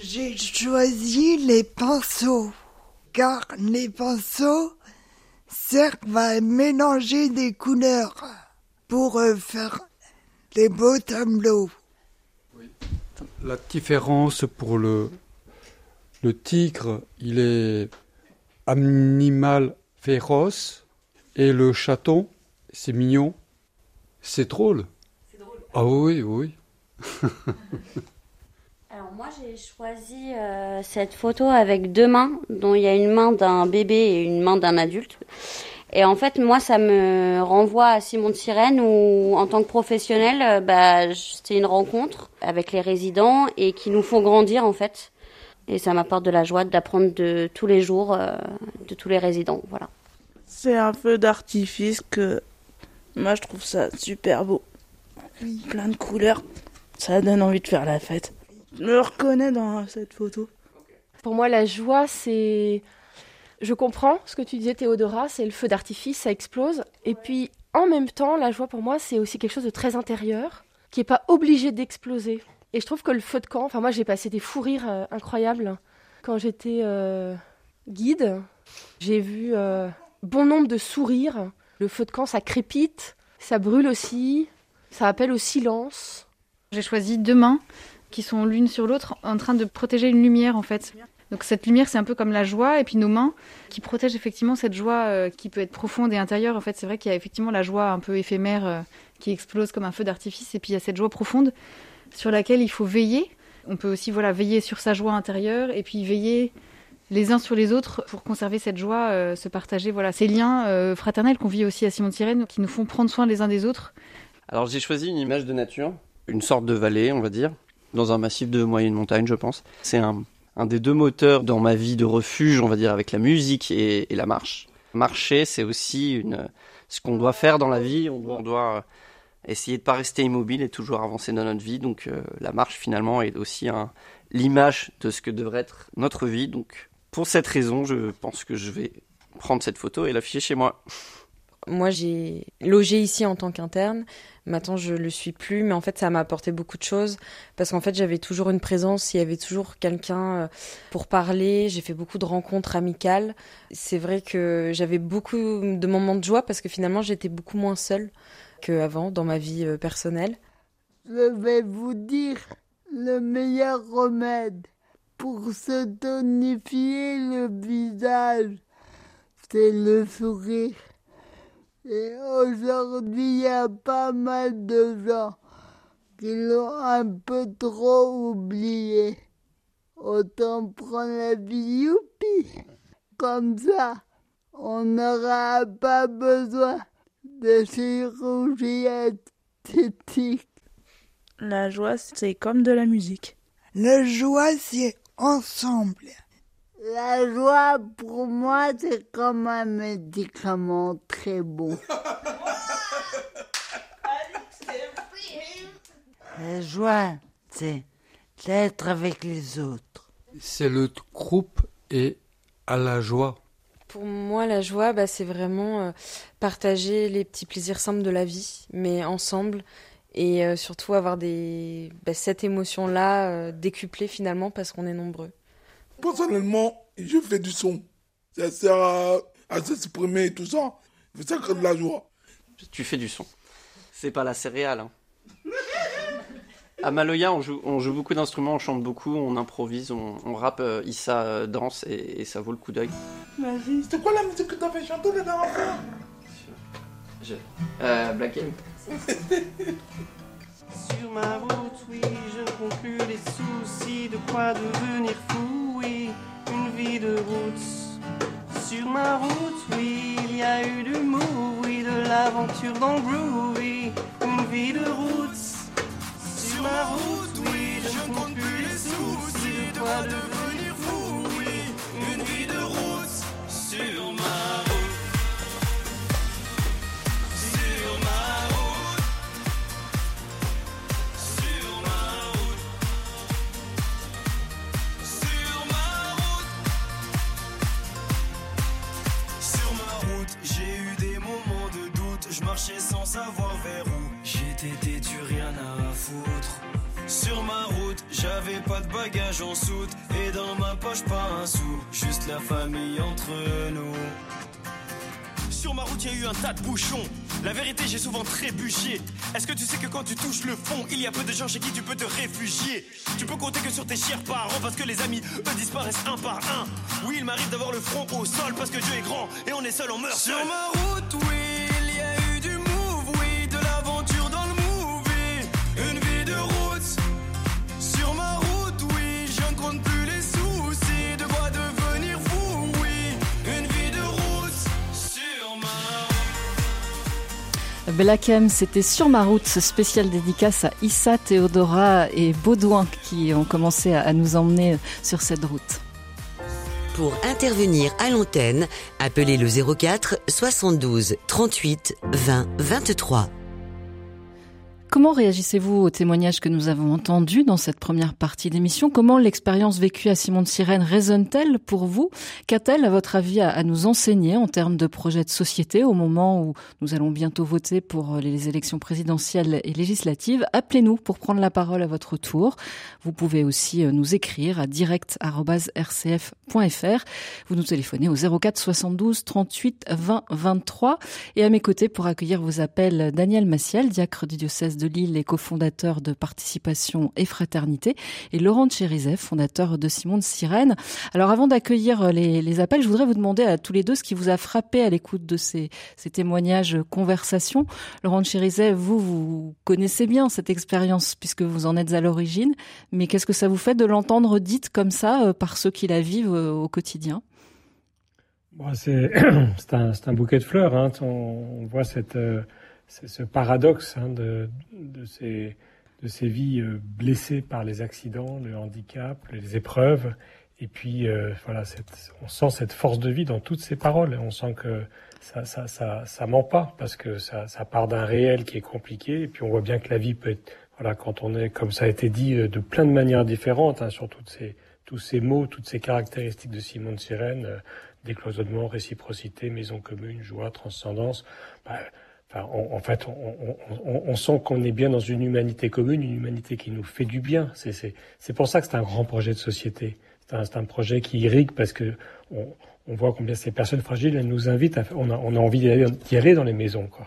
J'ai choisi les pinceaux, car les pinceaux servent à mélanger des couleurs pour euh, faire des beaux tableaux. La différence pour le, le tigre, il est animal féroce et le chaton, c'est mignon. C'est drôle. Ah oui, oui. Alors moi j'ai choisi euh, cette photo avec deux mains, dont il y a une main d'un bébé et une main d'un adulte. Et en fait moi ça me renvoie à Simon de Sirène où en tant que professionnel, euh, bah, c'est une rencontre avec les résidents et qui nous font grandir en fait. Et ça m'apporte de la joie d'apprendre de tous les jours euh, de tous les résidents. Voilà. C'est un feu d'artifice que moi je trouve ça super beau. Plein de couleurs, ça donne envie de faire la fête. Je me reconnais dans cette photo. Pour moi, la joie, c'est. Je comprends ce que tu disais, Théodora, c'est le feu d'artifice, ça explose. Et puis, en même temps, la joie, pour moi, c'est aussi quelque chose de très intérieur, qui n'est pas obligé d'exploser. Et je trouve que le feu de camp, enfin, moi, j'ai passé des fous rires euh, incroyables quand j'étais euh, guide. J'ai vu euh, bon nombre de sourires. Le feu de camp, ça crépite, ça brûle aussi, ça appelle au silence. J'ai choisi deux mains qui sont l'une sur l'autre en train de protéger une lumière en fait. Donc cette lumière c'est un peu comme la joie et puis nos mains qui protègent effectivement cette joie euh, qui peut être profonde et intérieure. En fait c'est vrai qu'il y a effectivement la joie un peu éphémère euh, qui explose comme un feu d'artifice et puis il y a cette joie profonde sur laquelle il faut veiller. On peut aussi voilà veiller sur sa joie intérieure et puis veiller les uns sur les autres pour conserver cette joie, euh, se partager voilà ces liens fraternels qu'on vit aussi à Simon de Sirène qui nous font prendre soin les uns des autres. Alors j'ai choisi une image de nature, une sorte de vallée on va dire, dans un massif de moyenne montagne, je pense. C'est un, un, des deux moteurs dans ma vie de refuge, on va dire, avec la musique et, et la marche. Marcher, c'est aussi une, ce qu'on doit faire dans la vie. On doit, on doit essayer de pas rester immobile et toujours avancer dans notre vie. Donc euh, la marche, finalement, est aussi l'image de ce que devrait être notre vie. Donc pour cette raison, je pense que je vais prendre cette photo et l'afficher chez moi. Moi, j'ai logé ici en tant qu'interne. Maintenant, je le suis plus, mais en fait, ça m'a apporté beaucoup de choses parce qu'en fait, j'avais toujours une présence, il y avait toujours quelqu'un pour parler. J'ai fait beaucoup de rencontres amicales. C'est vrai que j'avais beaucoup de moments de joie parce que finalement, j'étais beaucoup moins seule qu'avant dans ma vie personnelle. Je vais vous dire le meilleur remède pour se tonifier le visage, c'est le sourire. Et aujourd'hui, il y a pas mal de gens qui l'ont un peu trop oublié. Autant prendre la vie youpi. Comme ça, on n'aura pas besoin de chirurgie esthétique. La joie, c'est comme de la musique. La joie, c'est ensemble. La joie, pour moi, c'est comme un médicament très bon. La joie, c'est être avec les autres. C'est le groupe et à la joie. Pour moi, la joie, bah, c'est vraiment euh, partager les petits plaisirs simples de la vie, mais ensemble, et euh, surtout avoir des, bah, cette émotion-là euh, décuplée finalement parce qu'on est nombreux. Personnellement, je fais du son. Ça sert à, à s'exprimer et tout ça. Ça crée de la joie. Tu fais du son. C'est pas la céréale. Hein. À Maloya, on joue, on joue beaucoup d'instruments, on chante beaucoup, on improvise, on, on rappe, euh, Issa euh, danse et, et, ça vaut le coup d'œil. Vas-y, c'était quoi la musique que t'as fait chanter la dernière fois? Je... Euh, Black M. Sur ma route, oui, je conclus les soucis de quoi devenir fou, oui, une vie de route. Sur ma route, oui, il y a eu du mot, oui, de l'aventure dans le oui, une vie de route. Sur ma route, oui, je ne compte plus les soucis de quoi devenir j'avais pas de bagages en soute. Et dans ma poche, pas un sou. Juste la famille entre nous. Sur ma route, y a eu un tas de bouchons. La vérité, j'ai souvent trébuché. Est-ce que tu sais que quand tu touches le fond, il y a peu de gens chez qui tu peux te réfugier? Tu peux compter que sur tes chers parents parce que les amis, eux, disparaissent un par un. Oui, il m'arrive d'avoir le front au sol parce que Dieu est grand et on est seul, on meurt Sur seul. ma route, oui, Black M, c'était sur ma route, ce spécial dédicace à Issa, Théodora et Baudouin qui ont commencé à à nous emmener sur cette route. Pour intervenir à l'antenne, appelez le 04 72 38 20 23. Comment réagissez-vous aux témoignages que nous avons entendus dans cette première partie d'émission? Comment l'expérience vécue à Simon de Sirène résonne-t-elle pour vous? Qu'a-t-elle, à votre avis, à, nous enseigner en termes de projets de société au moment où nous allons bientôt voter pour les élections présidentielles et législatives? Appelez-nous pour prendre la parole à votre tour. Vous pouvez aussi euh, nous écrire à direct.rcf.fr. Vous nous téléphonez au 04 72 38 20 23. Et à mes côtés, pour accueillir vos appels, Daniel Massiel, diacre du diocèse de Lille et cofondateur de Participation et Fraternité, et Laurent Chérizet, fondateur de Simon de Sirène. Alors avant d'accueillir les, les appels, je voudrais vous demander à tous les deux ce qui vous a frappé à l'écoute de ces, témoignages, euh, conversations. Laurent Chérizet, vous, vous connaissez bien cette expérience puisque vous en êtes à l'origine, mais qu'est-ce que ça vous fait de l'entendre dite comme ça euh, par ceux qui la vivent euh, au quotidien? C'est un, bouquet de fleurs. Hein. On, voit cette, euh, ce paradoxe hein, de, de, ces, de ces vies euh, blessées par les accidents, le handicap, les épreuves. Et puis, euh, voilà, cette, on sent cette force de vie dans toutes ces paroles. On sent que ça, ça, ça, ça ment pas parce que ça, ça part d'un réel qui est compliqué. Et puis, on voit bien que la vie peut être, voilà, quand on est, comme ça a été dit, euh, de plein de manières différentes, hein, sur toutes ces, tous ces mots, toutes ces caractéristiques de Simon de Sirène, euh, décloisonnement, réciprocité, maison commune, joie, transcendance. Bah, Enfin, on- en fait, on, on- on- on sent qu'on est bien dans une humanité commune, une humanité qui nous fait du bien. C'est- pour ça que c'est un grand projet de société. C'est un, projet qui irrigue parce que on, on voit combien ces personnes fragiles, elles nous invitent. À, on, a, on a envie d'y aller, dans les maisons, quoi.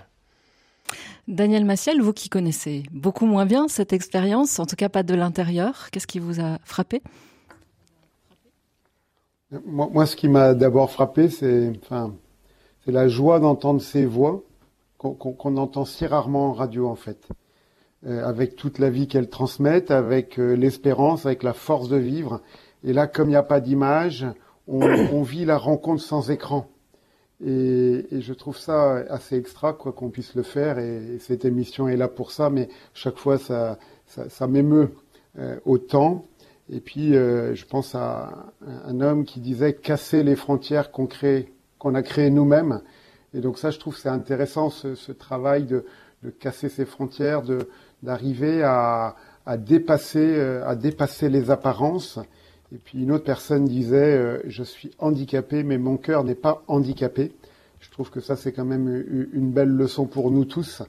Daniel Massiel, vous qui connaissez beaucoup moins bien cette expérience, en tout cas pas de l'intérieur, qu'est-ce qui vous a frappé? Moi, moi, ce qui m'a d'abord frappé, c'est enfin, c'est la joie d'entendre ces voix qu'on entend si rarement en radio, en fait. Euh, avec toute la vie qu'elles transmettent, avec euh, l'espérance, avec la force de vivre. Et là, comme il n'y a pas d'image, on, vit la rencontre sans écran. Et, je trouve ça assez extra, quoi, qu'on puisse le faire. Et, et cette émission est là pour ça, mais chaque fois, ça, m'émeut euh, autant. Et puis, je pense à un homme qui disait casser les frontières qu'on crée, qu'on a créées nous-mêmes. Et donc ça, je trouve, c'est intéressant ce, travail de, casser ces frontières, de d'arriver à, à dépasser, euh, à dépasser les apparences. Et puis une autre personne disait, euh, je suis handicapé, mais mon cœur n'est pas handicapé. Je trouve que ça, c'est quand même une belle leçon pour nous tous.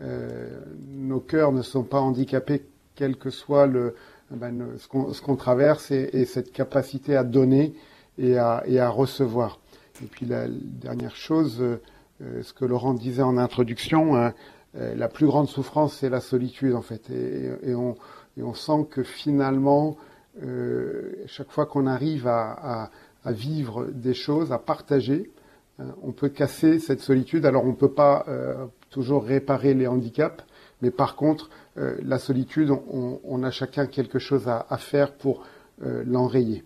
Euh, nos cœurs ne sont pas handicapés, quel que soit le, ben, le- ce qu'on ce qu'on traverse et, et cette capacité à donner et à, et à recevoir. Et puis la dernière chose, euh, euh, ce que Laurent disait en introduction, hein, euh, la plus grande souffrance, c'est la solitude en fait. Et, on, et on sent que finalement, chaque fois qu'on arrive à, vivre des choses, à partager, euh, on peut casser cette solitude. Alors on ne peut pas toujours réparer les handicaps, mais par contre, la solitude, on, a chacun quelque chose à, faire pour l'enrayer.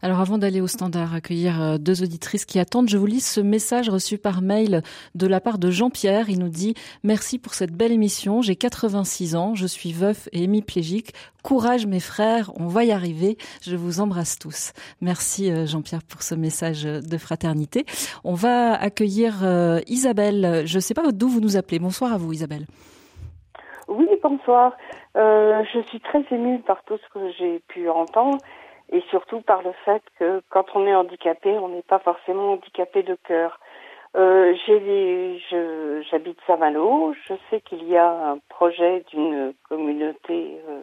Alors avant d'aller au standard, accueillir euh, deux auditrices qui attendent, je vous lis ce message reçu par mail de la part de Jean-Pierre. Il nous dit « Merci pour cette belle émission. J'ai 86 ans, je suis veuf et hémiplégique. Courage mes frères, on va y arriver. Je vous embrasse tous. » Merci euh, Jean-Pierre pour ce message de fraternité. On va accueillir euh, Isabelle. Je ne sais pas d'où vous nous appelez. Bonsoir à vous Isabelle. Oui, bonsoir. Je suis très émue par tout ce que j'ai pu entendre et surtout par le fait que quand on est handicapé, on n'est pas forcément handicapé de cœur. Euh, j'habite Saint-Malo. Je sais qu'il y a un projet d'une communauté euh,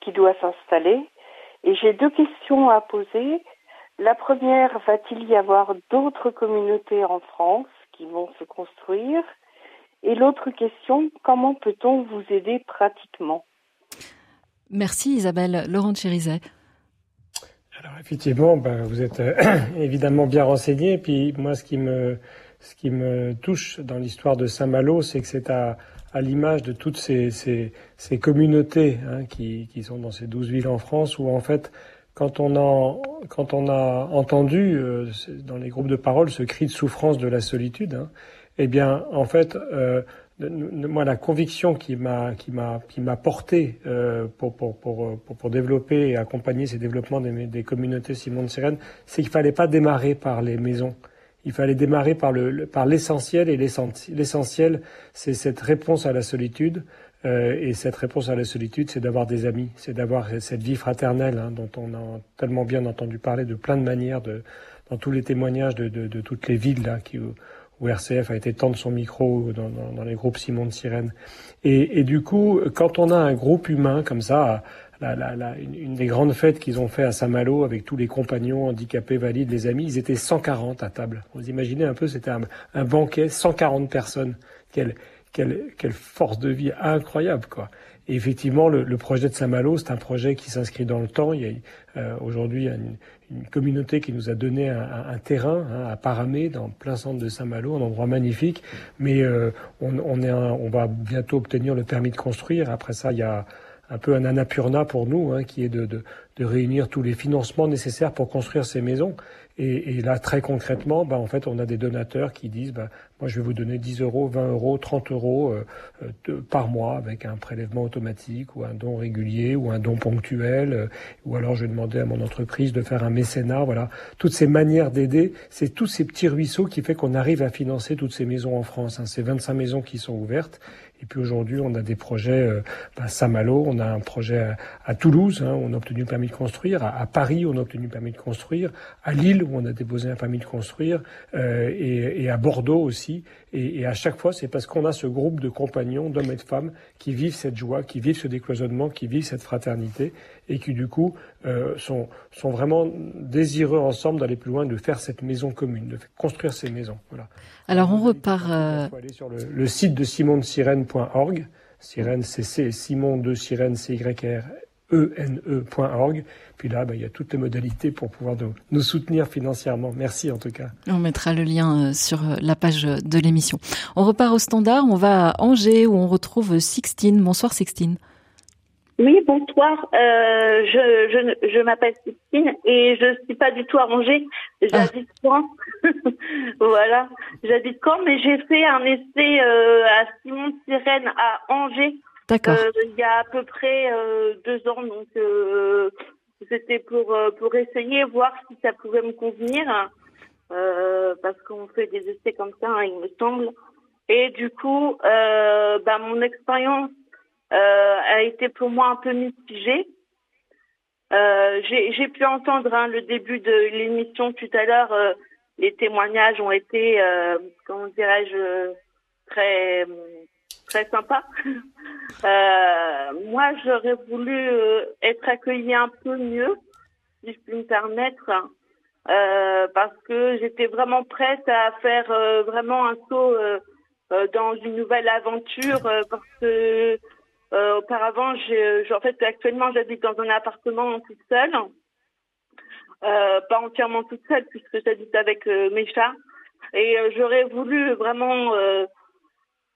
qui doit s'installer et j'ai deux questions à poser. La première, va-t-il y avoir d'autres communautés en France qui vont se construire? Et l'autre question, comment peut-on vous aider pratiquement? Merci Isabelle. Laurent Chérizet. Alors effectivement, ben, vous êtes euh, évidemment bien renseigné. Puis moi, ce qui me, ce qui me touche dans l'histoire de Saint-Malo, c'est que c'est à, à l'image de toutes ces, ces, ces communautés hein, qui, qui sont dans ces douze villes en France, où en fait, quand on a, quand on a entendu euh, dans les groupes de parole ce cri de souffrance de la solitude, hein, eh bien, en fait, euh, moi, la conviction qui m'a qui porté euh, pour, développer et accompagner ces développements des, communautés Simon de Sirène, c'est qu'il fallait pas démarrer par les maisons. Il fallait démarrer par le par l'essentiel et l'essentiel, c'est cette réponse à la solitude. Euh, et cette réponse à la solitude, c'est d'avoir des amis, c'est d'avoir cette vie fraternelle hein, dont on a tellement bien entendu parler de plein de manières, dans tous les témoignages de toutes les villes là qui où RCF a été tendre son micro dans, dans, dans les groupes Simon de Sirène. Et, et, du coup, quand on a un groupe humain comme ça, une, des grandes fêtes qu'ils ont fait à Saint-Malo avec tous les compagnons handicapés, valides, les amis, ils étaient 140 à table. Vous imaginez un peu, c'était un, un, banquet, 140 personnes. Quelle, quelle, quelle force de vie incroyable, quoi. Et effectivement, le, le projet de Saint-Malo, c'est un projet qui s'inscrit dans le temps. Il y a euh, aujourd'hui une, une communauté qui nous a donné un, un terrain hein, à Paramé, dans plein centre de Saint-Malo, un endroit magnifique. Mais euh, on, on, est un, on va bientôt obtenir le permis de construire. Après ça, il y a un peu un anapurna pour nous, hein, qui est de, de, de, réunir tous les financements nécessaires pour construire ces maisons. Et, et là, très concrètement, bah, en fait, on a des donateurs qui disent, bah, moi, je vais vous donner 10 euros, 20 euros, 30 euros euh, par mois avec un prélèvement automatique ou un don régulier ou un don ponctuel. Euh, ou alors, je vais demander à mon entreprise de faire un mécénat. Voilà, toutes ces manières d'aider, c'est tous ces petits ruisseaux qui fait qu'on arrive à financer toutes ces maisons en France. Hein. Ces 25 maisons qui sont ouvertes. Et puis aujourd'hui, on a des projets euh, à Saint-Malo, on a un projet à, Toulouse, hein, on a obtenu le permis de construire, à, à, Paris, on a obtenu le permis de construire, à Lille, où on a déposé un permis de construire, euh, et, à Bordeaux aussi. Et, et à chaque fois, c'est parce qu'on a ce groupe de compagnons, d'hommes et de femmes, qui vivent cette joie, qui vivent ce décloisonnement, qui vivent cette fraternité, et qui du coup euh, sont, sont vraiment désireux ensemble d'aller plus loin, de faire cette maison commune, de construire ces maisons. Voilà. Alors on repart. Euh... Il faut aller sur le, le site de simondesirène.org. Sirène, c'est Simon de Sirène, c y r ene.org. Puis là, ben, il y a toutes les modalités pour pouvoir nous, nous, soutenir financièrement. Merci en tout cas. On mettra le lien euh, sur la page de l'émission. On repart au standard, on va à Angers où on retrouve Sixtine. Bonsoir Sixtine. Oui, bonsoir. Euh, je je, je m'appelle Christine et je suis pas du tout à Angers. J'habite ah. Caen. voilà, j'habite Caen, mais j'ai fait un essai euh, à Simon Sirène à Angers. Euh, il y a à peu près euh, deux ans, donc euh, c'était pour pour essayer voir si ça pouvait me convenir, parce qu'on fait des essais comme ça, hein, il me semble. Et du coup, bah, mon expérience a été pour moi un peu mitigée. J'ai pu entendre hein, le début de l'émission tout à l'heure. Les témoignages ont été, comment dirais-je, très très sympas. moi, j'aurais voulu être accueillie un peu mieux, si je puis me permettre, parce que j'étais vraiment prête à faire vraiment un saut dans une nouvelle aventure, parce que euh, auparavant, j'ai, en fait, actuellement, j'habite dans un appartement toute seule. Euh, pas entièrement toute seule, puisque j'habite avec euh, mes chats. Et euh, j'aurais voulu vraiment euh,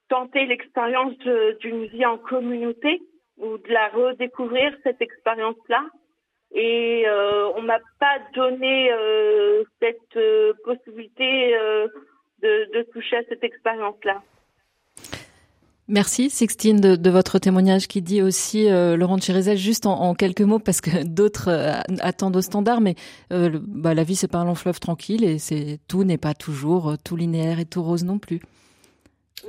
tenter l'expérience d'une vie en communauté ou de la redécouvrir, cette expérience-là. Et on m'a pas donné cette possibilité de, de toucher à cette expérience-là. Merci Sixtine de, votre témoignage qui dit aussi, euh, Laurent Chirézel, juste en, quelques mots, parce que d'autres euh, attendent au standard, mais euh, bah, la vie c'est pas un long fleuve tranquille et c'est tout n'est pas toujours euh, tout linéaire et tout rose non plus.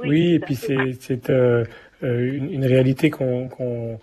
Oui, oui et puis c'est euh, une, une, réalité qu'on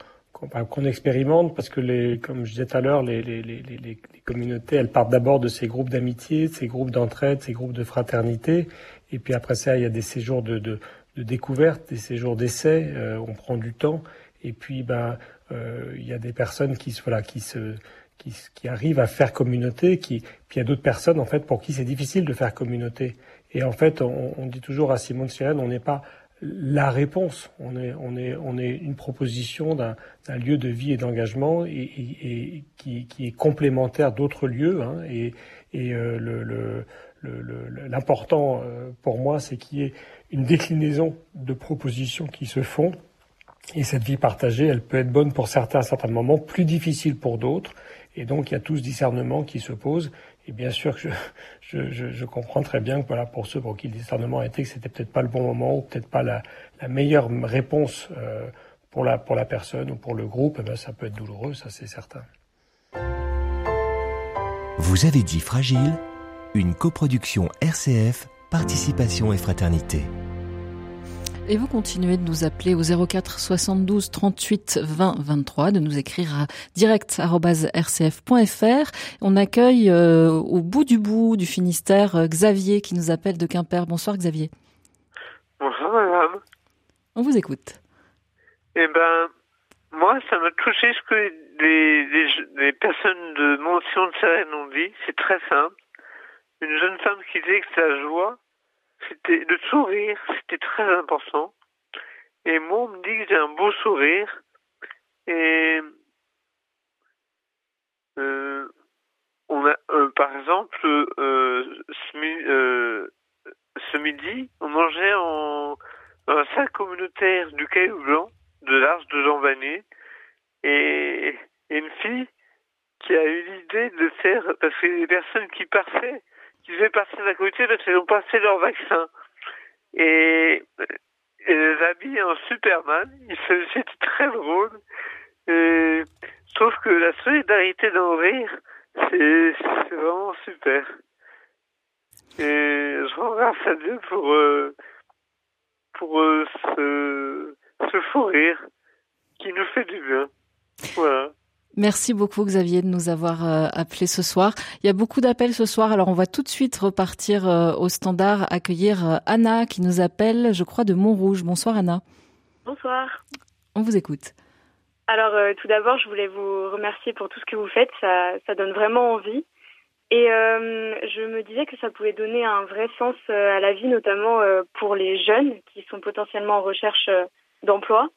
expérimente parce que les, comme je disais tout à l'heure, les, les, les, les, communautés, elles partent d'abord de ces groupes d'amitié, ces groupes d'entraide, ces groupes de fraternité, et puis après ça, il y a des séjours de, de de découverte, des séjours d'essai, euh, on prend du temps. Et puis, ben, euh, il y a des personnes qui, voilà, qui se, qui, qui arrivent à faire communauté, qui, puis il y a d'autres personnes en fait pour qui c'est difficile de faire communauté. Et en fait, on, on dit toujours à Simon de Sirène, on n'est pas la réponse. On est, on est, on est une proposition d'un lieu de vie et d'engagement et, et, qui, qui, est complémentaire d'autres lieux. Hein, et, et euh, le, l'important euh, pour moi, c'est qu'il y ait une déclinaison de propositions qui se font. Et cette vie partagée, elle peut être bonne pour certains à certains moments, plus difficile pour d'autres. Et donc, il y a tout ce discernement qui se pose. Et bien sûr que je, je, comprends très bien que voilà, pour ceux pour qui le discernement a été que c'était peut-être pas le bon moment ou peut-être pas la, la, meilleure réponse euh, pour, la, pour la personne ou pour le groupe, eh ça peut être douloureux, ça c'est certain. Vous avez dit Fragile, une coproduction RCF, Participation et Fraternité. Et vous continuez de nous appeler au 04 72 38 20 23, de nous écrire à direct.rcf.fr. On accueille euh, au bout du bout du Finistère euh, Xavier qui nous appelle de Quimper. Bonsoir Xavier. Bonsoir madame. On vous écoute. Eh ben, moi, ça m'a touché ce que les, les, personnes de Mention de Sérène ont dit. C'est très simple. Une jeune femme qui disait que sa joie, c'était le sourire, c'était très important. Et moi, on me dit que j'ai un beau sourire. Et euh, on a, euh, par exemple, euh, ce, ce, midi, on mangeait en, dans la salle communautaire du Caillou Blanc de l'Arche de Jean Vanier. Et, une fille qui a eu l'idée de faire, parce que les personnes qui passaient qui devaient passer à côté parce qu'ils ont passé leur vaccin. Et, et les habillent en Superman. C'était très drôle. Et, sauf que la solidarité d'en rire, c'est vraiment super. Et je rends grâce à Dieu pour, euh, pour euh, ce, ce fou rire qui nous fait du bien. Voilà. Merci beaucoup Xavier de nous avoir euh, appelé ce soir. Il y a beaucoup d'appels ce soir, alors on va tout de suite repartir euh, au standard, accueillir euh, Anna qui nous appelle, je crois, de Montrouge. Bonsoir Anna. Bonsoir. On vous écoute. Alors tout d'abord, je voulais vous remercier pour tout ce que vous faites, ça, ça donne vraiment envie. Et je me disais que ça pouvait donner un vrai sens à la vie, notamment pour les jeunes qui sont potentiellement en recherche d'emploi.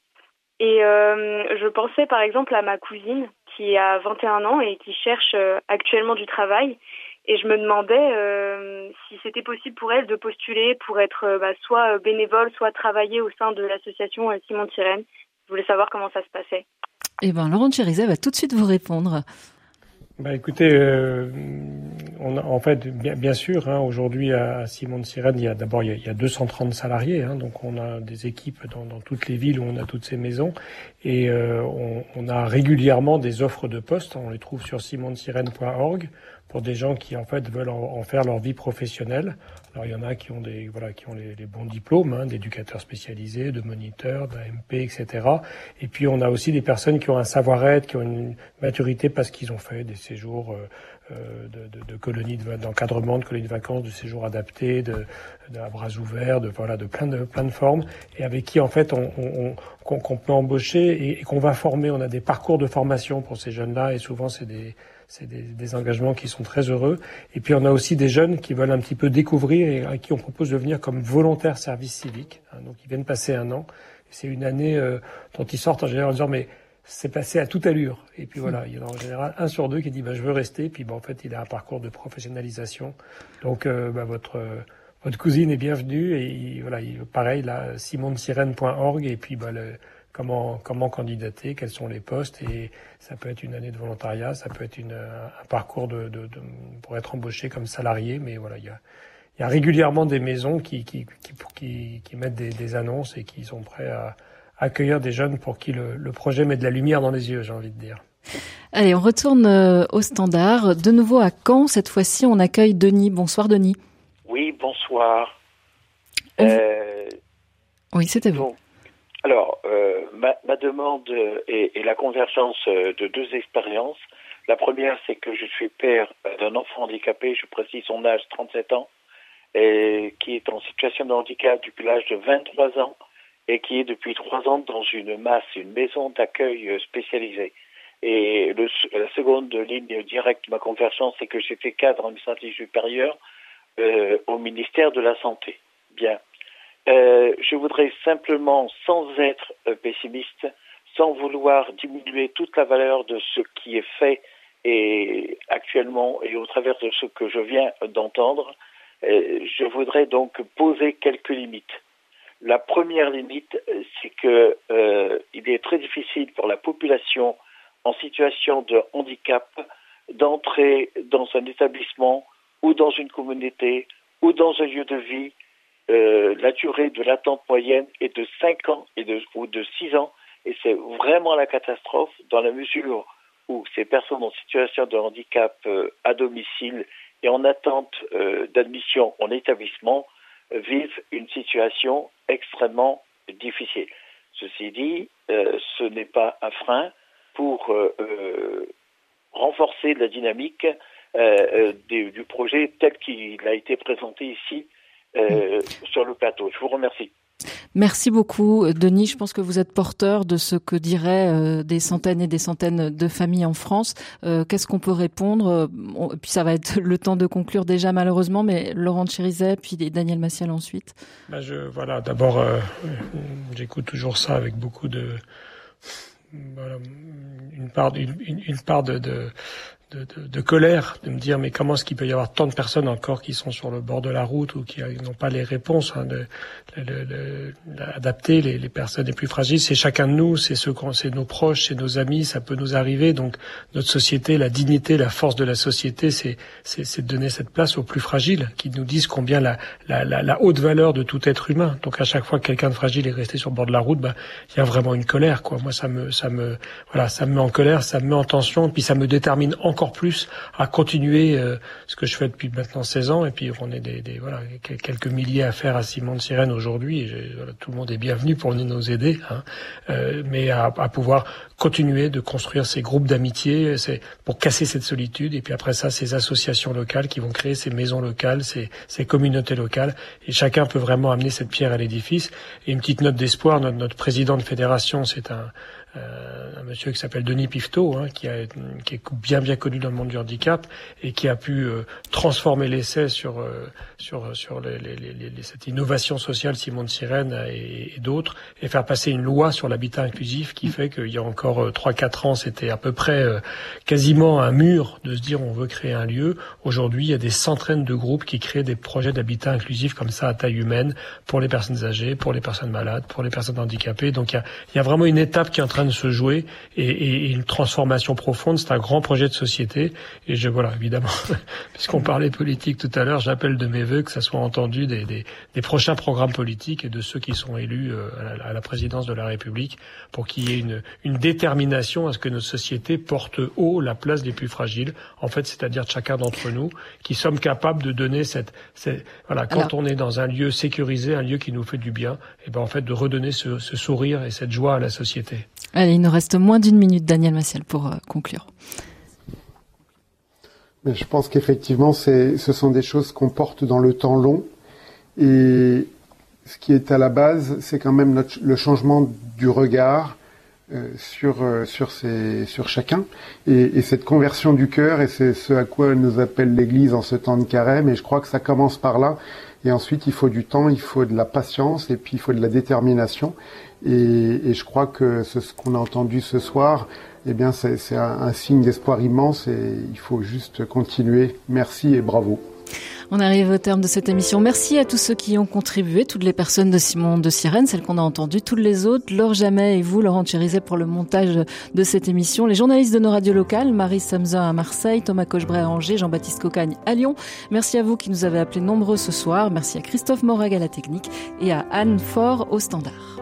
Et je pensais par exemple à ma cousine qui a 21 ans et qui cherche euh, actuellement du travail. Et je me demandais euh, si c'était possible pour elle de postuler pour être euh, bah, soit bénévole, soit travailler au sein de l'association Simon Tirène. Je voulais savoir comment ça se passait. Eh bien, Laurent Chérizet va tout de suite vous répondre. Bah, écoutez, euh, on a, en fait, bien, bien sûr, hein, aujourd'hui à Simon de Sirène, il y a d'abord il, y a 230 salariés, hein, donc on a des équipes dans, dans, toutes les villes où on a toutes ces maisons, et euh, on, on, a régulièrement des offres de postes. On les trouve sur simonsirène.org pour des gens qui en fait veulent en, faire leur vie professionnelle. Alors il y en a qui ont des voilà qui ont les, les bons diplômes hein, d'éducateurs spécialisés, de moniteurs, d'AMP, etc. Et puis on a aussi des personnes qui ont un savoir-être, qui ont une maturité parce qu'ils ont fait des séjours euh de, de, de, colonies d'encadrement, de, colonies de vacances, de séjours adaptés, de, de à bras ouverts, de voilà de plein de plein de formes, et avec qui en fait on, on, qu'on peut embaucher et, et qu'on va former. On a des parcours de formation pour ces jeunes-là, et souvent c'est des c'est des, des, engagements qui sont très heureux. Et puis on a aussi des jeunes qui veulent un petit peu découvrir et à qui on propose de venir comme volontaire service civique. Hein, donc ils viennent passer un an. C'est une année euh, dont ils sortent en général en disant mais c'est passé à toute allure. Et puis voilà, il y en a en général un sur deux qui dit bah, je veux rester. Puis bah, en fait il a un parcours de professionnalisation. Donc euh, bah, votre votre cousine est bienvenue et voilà, pareil là, simonsirène.org et puis bah, le, comment, comment candidater, quels sont les postes, et ça peut être une année de volontariat, ça peut être une, un parcours de, de, de, pour être embauché comme salarié, mais voilà, il y a, il y a régulièrement des maisons qui, qui, qui, qui, qui mettent des, des, annonces et qui sont prêts à accueillir des jeunes pour qui le, le projet met de la lumière dans les yeux, j'ai envie de dire. Allez, on retourne euh, au standard. De nouveau à Caen, cette fois-ci, on accueille Denis. Bonsoir Denis. Oui, bonsoir. Euh, oui, c'était vous. Alors, euh, ma, ma, demande est, est, la convergence de deux expériences. La première, c'est que je suis père d'un enfant handicapé, je précise son âge, 37 ans, et qui est en situation de handicap depuis l'âge de 23 ans et qui est depuis trois ans dans une masse, une maison d'accueil spécialisée. Et la seconde ligne directe de ma convergence, c'est que j'étais cadre administratif supérieur euh, au ministère de la Santé. Bien. Euh, je voudrais simplement, sans être euh, pessimiste, sans vouloir diminuer toute la valeur de ce qui est fait et actuellement et au travers de ce que je viens d'entendre, euh, je voudrais donc poser quelques limites. La première limite, c'est que euh, il est très difficile pour la population en situation de handicap d'entrer dans un établissement ou dans une communauté ou dans un lieu de vie. Euh, la durée de l'attente moyenne est de 5 ans et de, ou de 6 ans et c'est vraiment la catastrophe dans la mesure où ces personnes en situation de handicap euh, à domicile et en attente euh, d'admission en établissement euh, vivent une situation extrêmement difficile. Ceci dit, euh, ce n'est pas un frein pour euh, euh, renforcer la dynamique du, du, projet tel qu'il a été présenté ici sur le plateau. Je vous remercie. Merci beaucoup, Denis. Je pense que vous êtes porteur de ce que diraient euh, des centaines et des centaines de familles en France. Euh, Qu'est-ce qu'on peut répondre? On, Puis ça va être le temps de conclure déjà malheureusement, mais Laurent Chirizet, puis Daniel Massiel ensuite. Ben je, voilà, d'abord, euh, j'écoute toujours ça avec beaucoup de, voilà, une part, une, une part de, de de, de, de, colère, de me dire mais comment est-ce qu'il peut y avoir tant de personnes encore qui sont sur le bord de la route ou qui n'ont pas les réponses, hein, de, de, adapter les, les, personnes les plus fragiles. C'est chacun de nous, c'est ceux, c'est nos proches, c'est nos amis, ça peut nous arriver. Donc notre société, la dignité, la force de la société, c'est c'est de donner cette place aux plus fragiles, qui nous disent combien la, la, la, la haute valeur de tout être humain. Donc à chaque fois que quelqu'un de fragile est resté sur le bord de la route, bah il y a vraiment une colère. Quoi. Moi ça me ça me voilà ça me met en colère, ça me met en tension, puis ça me détermine encore encore plus à continuer euh, ce que je fais depuis maintenant 16 ans. Et puis on est des, des voilà quelques milliers à faire à Simon de Sirène aujourd'hui. Voilà, tout le monde est bienvenu pour nous aider, hein, euh, mais à, à, pouvoir continuer de construire ces groupes d'amitié, pour casser cette solitude. Et puis après ça, ces associations locales qui vont créer ces maisons locales, ces, ces communautés locales. Et chacun peut vraiment amener cette pierre à l'édifice. Et une petite note d'espoir, notre, président de fédération, c'est un euh, un monsieur qui s'appelle Denis Pifto, hein, qui, est bien bien connu dans le monde du handicap et qui a pu euh, transformer l'essai sur euh, sur sur les, les, les, cette innovation sociale Simon de Sirène et, d'autres et faire passer une loi sur l'habitat inclusif qui fait qu'il y a encore trois quatre ans c'était à peu près quasiment un mur de se dire on veut créer un lieu. Aujourd'hui il y a des centaines de groupes qui créent des projets d'habitat inclusif comme ça à taille humaine pour les personnes âgées, pour les personnes malades, pour les personnes handicapées. Donc il y a, il y a vraiment une étape qui est en train de se jouer et, et, une transformation profonde. C'est un grand projet de société. Et je voilà, évidemment, puisqu'on parlait politique tout à l'heure, j'appelle de mes voeux que ça soit entendu des, des, des, prochains programmes politiques et de ceux qui sont élus euh, à la, à la présidence de la République pour qu'il y ait une, une détermination à ce que notre société porte haut la place des plus fragiles. En fait, c'est-à-dire chacun d'entre nous qui sommes capables de donner cette, cette voilà, quand Alors, on est dans un lieu sécurisé, un lieu qui nous fait du bien, et ben en fait de redonner ce, ce sourire et cette joie à la société. Allez, il nous reste moins d'une minute, Daniel Massiel, pour euh, conclure. Je pense qu'effectivement, ce sont des choses qu'on porte dans le temps long. Et ce qui est à la base, c'est quand même le changement du regard euh, sur, euh, sur, chacun. Et, cette conversion du cœur, et c'est ce à quoi nous appelle l'Église en ce temps de carême. Et je crois que ça commence par là. Et ensuite, il faut du temps, il faut de la patience, et puis il faut de la détermination. Et, je crois que ce, qu'on a entendu ce soir, eh bien, c'est un, signe d'espoir immense, et il faut juste continuer. Merci et bravo. On arrive au terme de cette émission. Merci à tous ceux qui ont contribué, toutes les personnes de Simon de Sirène, celles qu'on a entendues, toutes les autres, Laure Jamais et vous, Laurent Chérizet, pour le montage de cette émission, les journalistes de nos radios locales, Marie Samza à Marseille, Thomas Cochebray à Angers, Jean-Baptiste Cocagne à Lyon. Merci à vous qui nous avez appelés nombreux ce soir. Merci à Christophe Morag à la technique et à Anne Fort au standard.